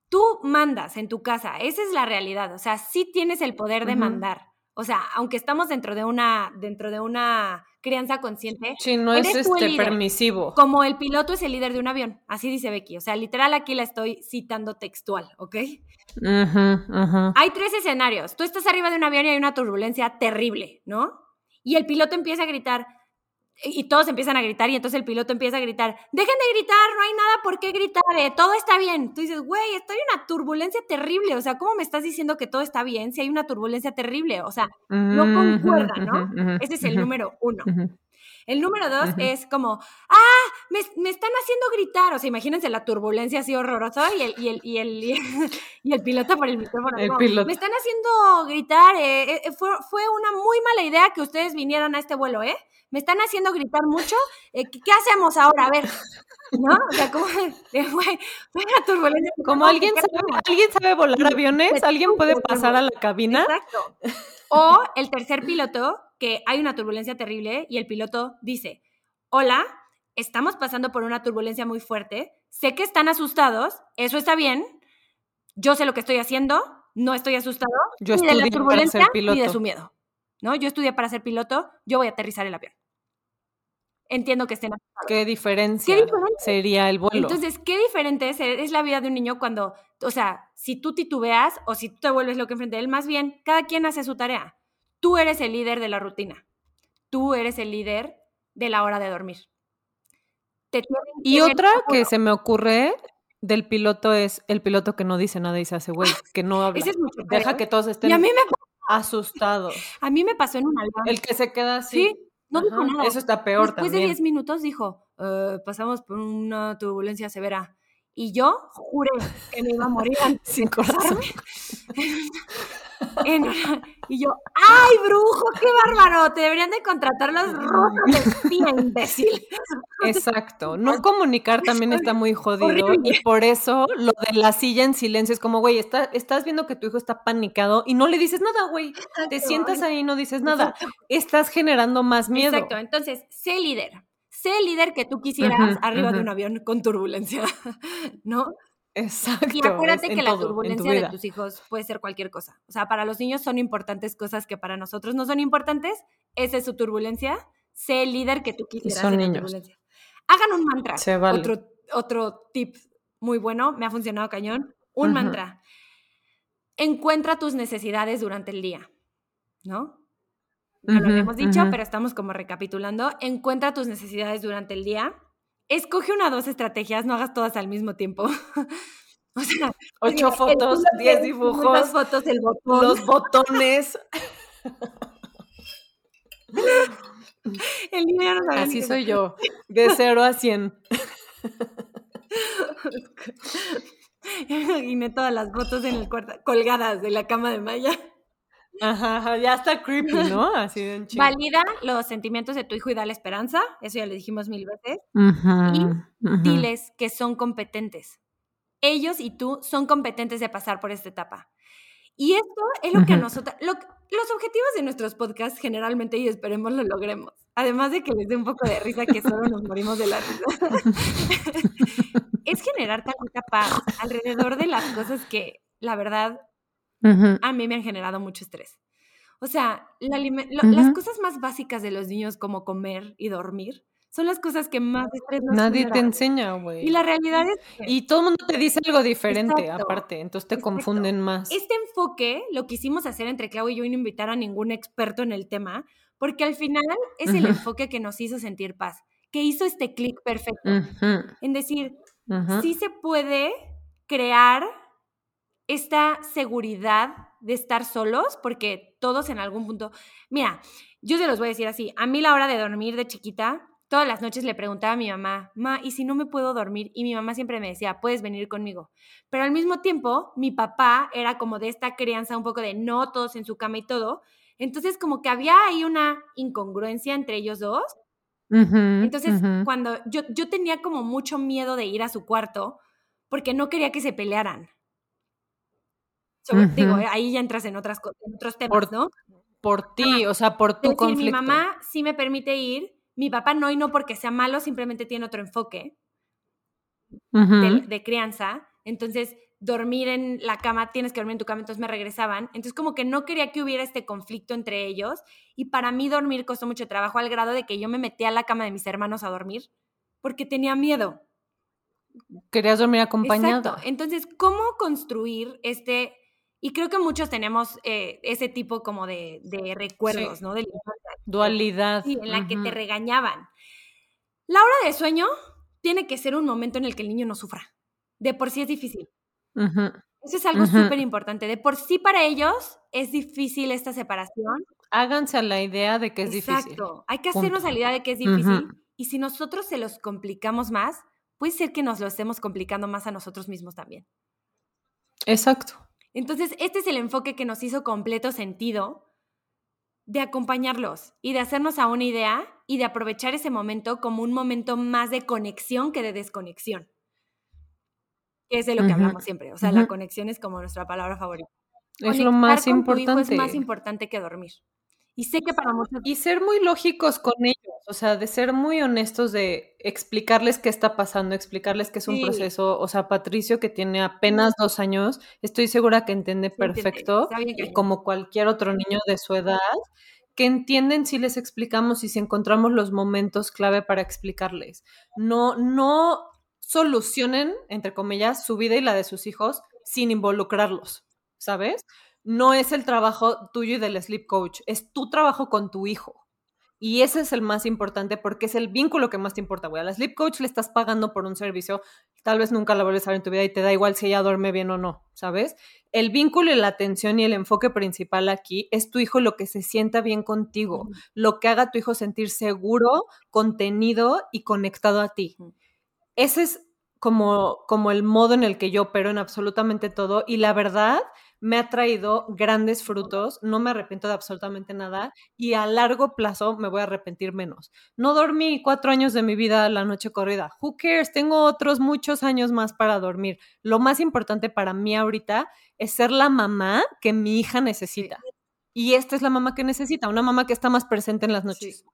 tú mandas en tu casa, esa es la realidad, o sea, sí tienes el poder de mandar. O sea, aunque estamos dentro de una, dentro de una crianza consciente. Sí, no es este permisivo. Como el piloto es el líder de un avión, así dice Becky. O sea, literal aquí la estoy citando textual, ¿ok? Hay tres escenarios. Tú estás arriba de un avión y hay una turbulencia terrible, ¿no? Y el piloto empieza a gritar, y todos empiezan a gritar y entonces el piloto empieza a gritar, dejen de gritar, no hay nada por qué gritar, eh, todo está bien. Tú dices, güey, estoy en una turbulencia terrible, o sea, ¿cómo me estás diciendo que todo está bien si hay una turbulencia terrible? O sea, no concuerda, ¿no? Ese es el número uno. El número dos es como, ah, me, están haciendo gritar. O sea, imagínense la turbulencia así horrorosa y el, y el, y el, y el, piloto por el micrófono. Me están haciendo gritar. Eh, eh, fue, fue una muy mala idea que ustedes vinieran a este vuelo, ¿eh? me están haciendo gritar mucho, eh, ¿qué, hacemos ahora? A ver, ¿no? O sea, como, turbulencia. Como alguien sabe, alguien sabe volar aviones, alguien puede pasar a la cabina. Exacto. O el tercer piloto, que hay una turbulencia terrible y el piloto dice, hola, estamos pasando por una turbulencia muy fuerte, sé que están asustados, eso está bien, yo sé lo que estoy haciendo, no estoy asustado yo ni de la turbulencia ni de su miedo. ¿no? Yo estudié para ser piloto, yo voy a aterrizar el avión. Entiendo que estén ¿Qué diferencia sería el vuelo? Entonces, ¿qué diferente es, la vida de un niño cuando, o sea, si tú titubeas o si tú te vuelves lo que enfrente de él, más bien, cada quien hace su tarea. Tú eres el líder de la rutina. Tú eres el líder de la hora de dormir. y otra que se me ocurre del piloto es el piloto que no dice nada y se hace güey, que no habla. Deja que todos estén. Y a mí me Asustados. A mí me pasó en un avión. El que se queda así. Sí, no dijo nada. Eso está peor Después de 10 minutos dijo, eh, pasamos por una turbulencia severa. Y yo juré que me iba a morir sin corazón. Y yo, ¡ay, brujo, qué bárbaro! Te deberían de contratar los rusos de espía, imbécil. Exacto. No comunicar también está muy jodido y por eso lo de la silla en silencio es como, güey, está, estás viendo que tu hijo está panicado y no le dices nada, güey. Te sientas ahí y no dices nada. Estás generando más miedo. Exacto. Entonces, sé líder. Sé el líder que tú quisieras arriba de un avión con turbulencia, ¿no? Exacto. Y acuérdate que la turbulencia de tus hijos puede ser cualquier cosa. O sea, para los niños son importantes cosas que para nosotros no son importantes. Esa es su turbulencia. Sé el líder que tú quisieras son en niños. la turbulencia. Hagan un mantra. Se vale. Otro, otro tip muy bueno, me ha funcionado cañón. Un mantra. Encuentra tus necesidades durante el día, ¿no? Ya lo habíamos dicho, pero estamos como recapitulando. Encuentra tus necesidades durante el día. Escoge una o dos estrategias, no hagas todas al mismo tiempo. o sea, Ocho fotos, diez dibujos, muchas fotos, el botón. los botones. El ya no Así soy yo, de cero a cien. Imaginé todas las fotos en el cuarto, colgadas de la cama de Maya. Ajá, ajá, ya está creepy, ¿no? Así de un chingo. Valida los sentimientos de tu hijo y dale esperanza. Eso ya le dijimos mil veces. Ujú, ujú. Diles que son competentes. Ellos y tú son competentes de pasar por esta etapa. Y esto es lo que a nosotros, lo- los objetivos de nuestros podcasts generalmente y esperemos lo logremos. Además de que les dé un poco de risa que solo nos morimos de la risa. es generar tanta paz alrededor de las cosas que, la verdad, A mí me han generado mucho estrés. O sea, la las cosas más básicas de los niños como comer y dormir son las cosas que más estrés nos Nadie te enseña, Y güey. la realidad es que Y todo el mundo te dice algo diferente, Exacto, aparte, entonces te exacto. confunden más. este enfoque lo quisimos hacer entre Clau y yo y no invitar a ningún experto en el tema, porque al final es el enfoque que nos hizo sentir paz, que hizo este clic perfecto. En decir, sí se puede crear esta seguridad de estar solos, porque todos en algún punto, mira, yo se los voy a decir así, a mí la hora de dormir de chiquita, todas las noches le preguntaba a mi mamá, ma, ¿y si no me puedo dormir? Y mi mamá siempre me decía, puedes venir conmigo. Pero al mismo tiempo, mi papá era como de esta crianza un poco de no todos en su cama y todo. Entonces, como que había ahí una incongruencia entre ellos dos. Entonces, cuando yo, yo tenía como mucho miedo de ir a su cuarto porque no quería que se pelearan. Digo, Ujú. ahí ya entras en, otras, en otros temas, Por ¿no? Por ti, o sea, por tu decir, mi conflicto. mamá sí me permite ir, mi papá no, y no porque sea malo, simplemente tiene otro enfoque de, de crianza. Entonces, dormir en la cama, tienes que dormir en tu cama, entonces me regresaban. Entonces, como que no quería que hubiera este conflicto entre ellos. Y para mí dormir costó mucho trabajo al grado de que yo me metía a la cama de mis hermanos a dormir porque tenía miedo. Querías dormir acompañada. Exacto. Entonces, ¿cómo construir este? Y creo que muchos tenemos eh, ese tipo como de, de recuerdos, Sí. ¿no? De. Dualidad. Sí, en la que te regañaban. La hora de sueño tiene que ser un momento en el que el niño no sufra. De por sí es difícil. Eso es algo súper importante. De por sí para ellos es difícil esta separación. Háganse a la idea de que es difícil. Exacto. Hay que hacernos Punto. a la idea de que es difícil. Y si nosotros se los complicamos más, puede ser que nos lo estemos complicando más a nosotros mismos también. Exacto. Entonces, este es el enfoque que nos hizo completo sentido de acompañarlos y de hacernos a una idea y de aprovechar ese momento como un momento más de conexión que de desconexión. Que es de lo que hablamos siempre. O sea, la conexión es como nuestra palabra favorita. Es lo más con tu hijo importante. es más importante que dormir. Y sé que para muchos Y ser muy lógicos con ellos, o sea, de ser muy honestos de explicarles qué está pasando, explicarles que es un Sí. proceso. O sea, Patricio, que tiene apenas dos años, estoy segura que entiende Sí, perfecto, como cualquier otro niño de su edad, que entienden si les explicamos y si encontramos los momentos clave para explicarles. No, no solucionen, entre comillas, su vida y la de sus hijos sin involucrarlos, ¿sabes? No es el trabajo tuyo y del sleep coach, es tu trabajo con tu hijo. Y ese es el más importante porque es el vínculo que más te importa, güey. A la sleep coach le estás pagando por un servicio, tal vez nunca la vuelves a ver en tu vida y te da igual si ella duerme bien o no, ¿sabes? El vínculo y la atención y el enfoque principal aquí es tu hijo lo que se sienta bien contigo, lo que haga a tu hijo sentir seguro, contenido y conectado a ti. Ese es como, como el modo en el que yo opero en absolutamente todo y la verdad me ha traído grandes frutos, no me arrepiento de absolutamente nada y a largo plazo me voy a arrepentir menos. No dormí cuatro años de mi vida la noche corrida. Who cares? Tengo otros muchos años más para dormir. Lo más importante para mí ahorita es ser la mamá que mi hija necesita. Y esta es la mamá que necesita, una mamá que está más presente en las noches.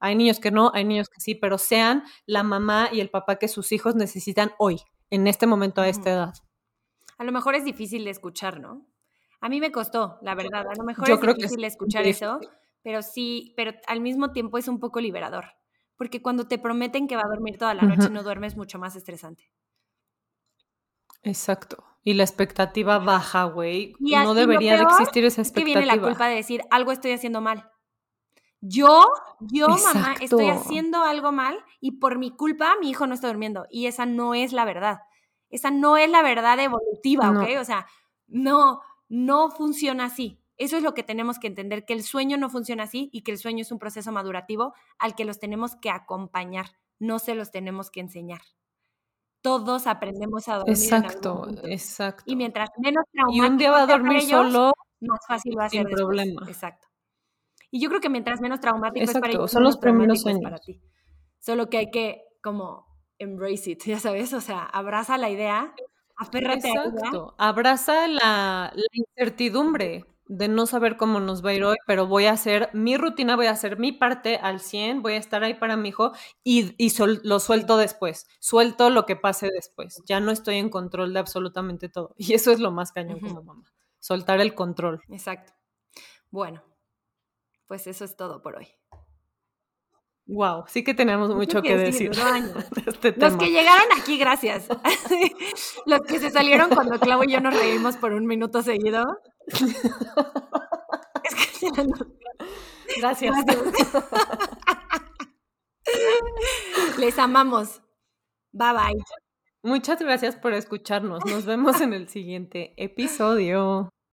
Hay niños que no, hay niños que sí, pero sean la mamá y el papá que sus hijos necesitan hoy, en este momento, a esta edad. A lo mejor es difícil de escuchar, ¿no? A mí me costó, la verdad. A lo mejor es difícil escuchar eso, pero sí, pero al mismo tiempo es un poco liberador. Porque cuando te prometen que va a dormir toda la noche, no duermes mucho más estresante. Exacto. Y la expectativa baja, güey. No debería de existir esa expectativa. que viene la culpa de decir, algo estoy haciendo mal. Yo, yo, mamá, estoy haciendo algo mal y por mi culpa mi hijo no está durmiendo. Y esa no es la verdad. Esa no es la verdad evolutiva, ¿ok? O sea, no, no funciona así. Eso es lo que tenemos que entender, que el sueño no funciona así y que el sueño es un proceso madurativo al que los tenemos que acompañar, no se los tenemos que enseñar todos aprendemos a dormir. Exacto, exacto. Y mientras menos traumático Y un día va a dormir solo. Más fácil va a ser. Sin problema. Exacto. Y yo creo que mientras menos traumático es para ellos, son los primeros años. Para ti. Solo que hay que como embrace it, ya sabes, o sea, abraza la idea, aférrate Exacto. a ella. Abraza la, la incertidumbre de no saber cómo nos va a ir hoy, pero voy a hacer mi rutina, voy a hacer mi parte al 100, voy a estar ahí para mi hijo y, lo suelto después, suelto lo que pase después, ya no estoy en control de absolutamente todo. Y eso es lo más cañón como mamá, soltar el control. Exacto. Bueno, pues eso es todo por hoy. Wow, sí que tenemos mucho que, decir. este Los que llegaron aquí, gracias. Los que se salieron cuando Clau y yo nos reímos por un minuto seguido. es que Gracias. Les amamos. Bye bye. Muchas gracias por escucharnos. Nos vemos en el siguiente episodio.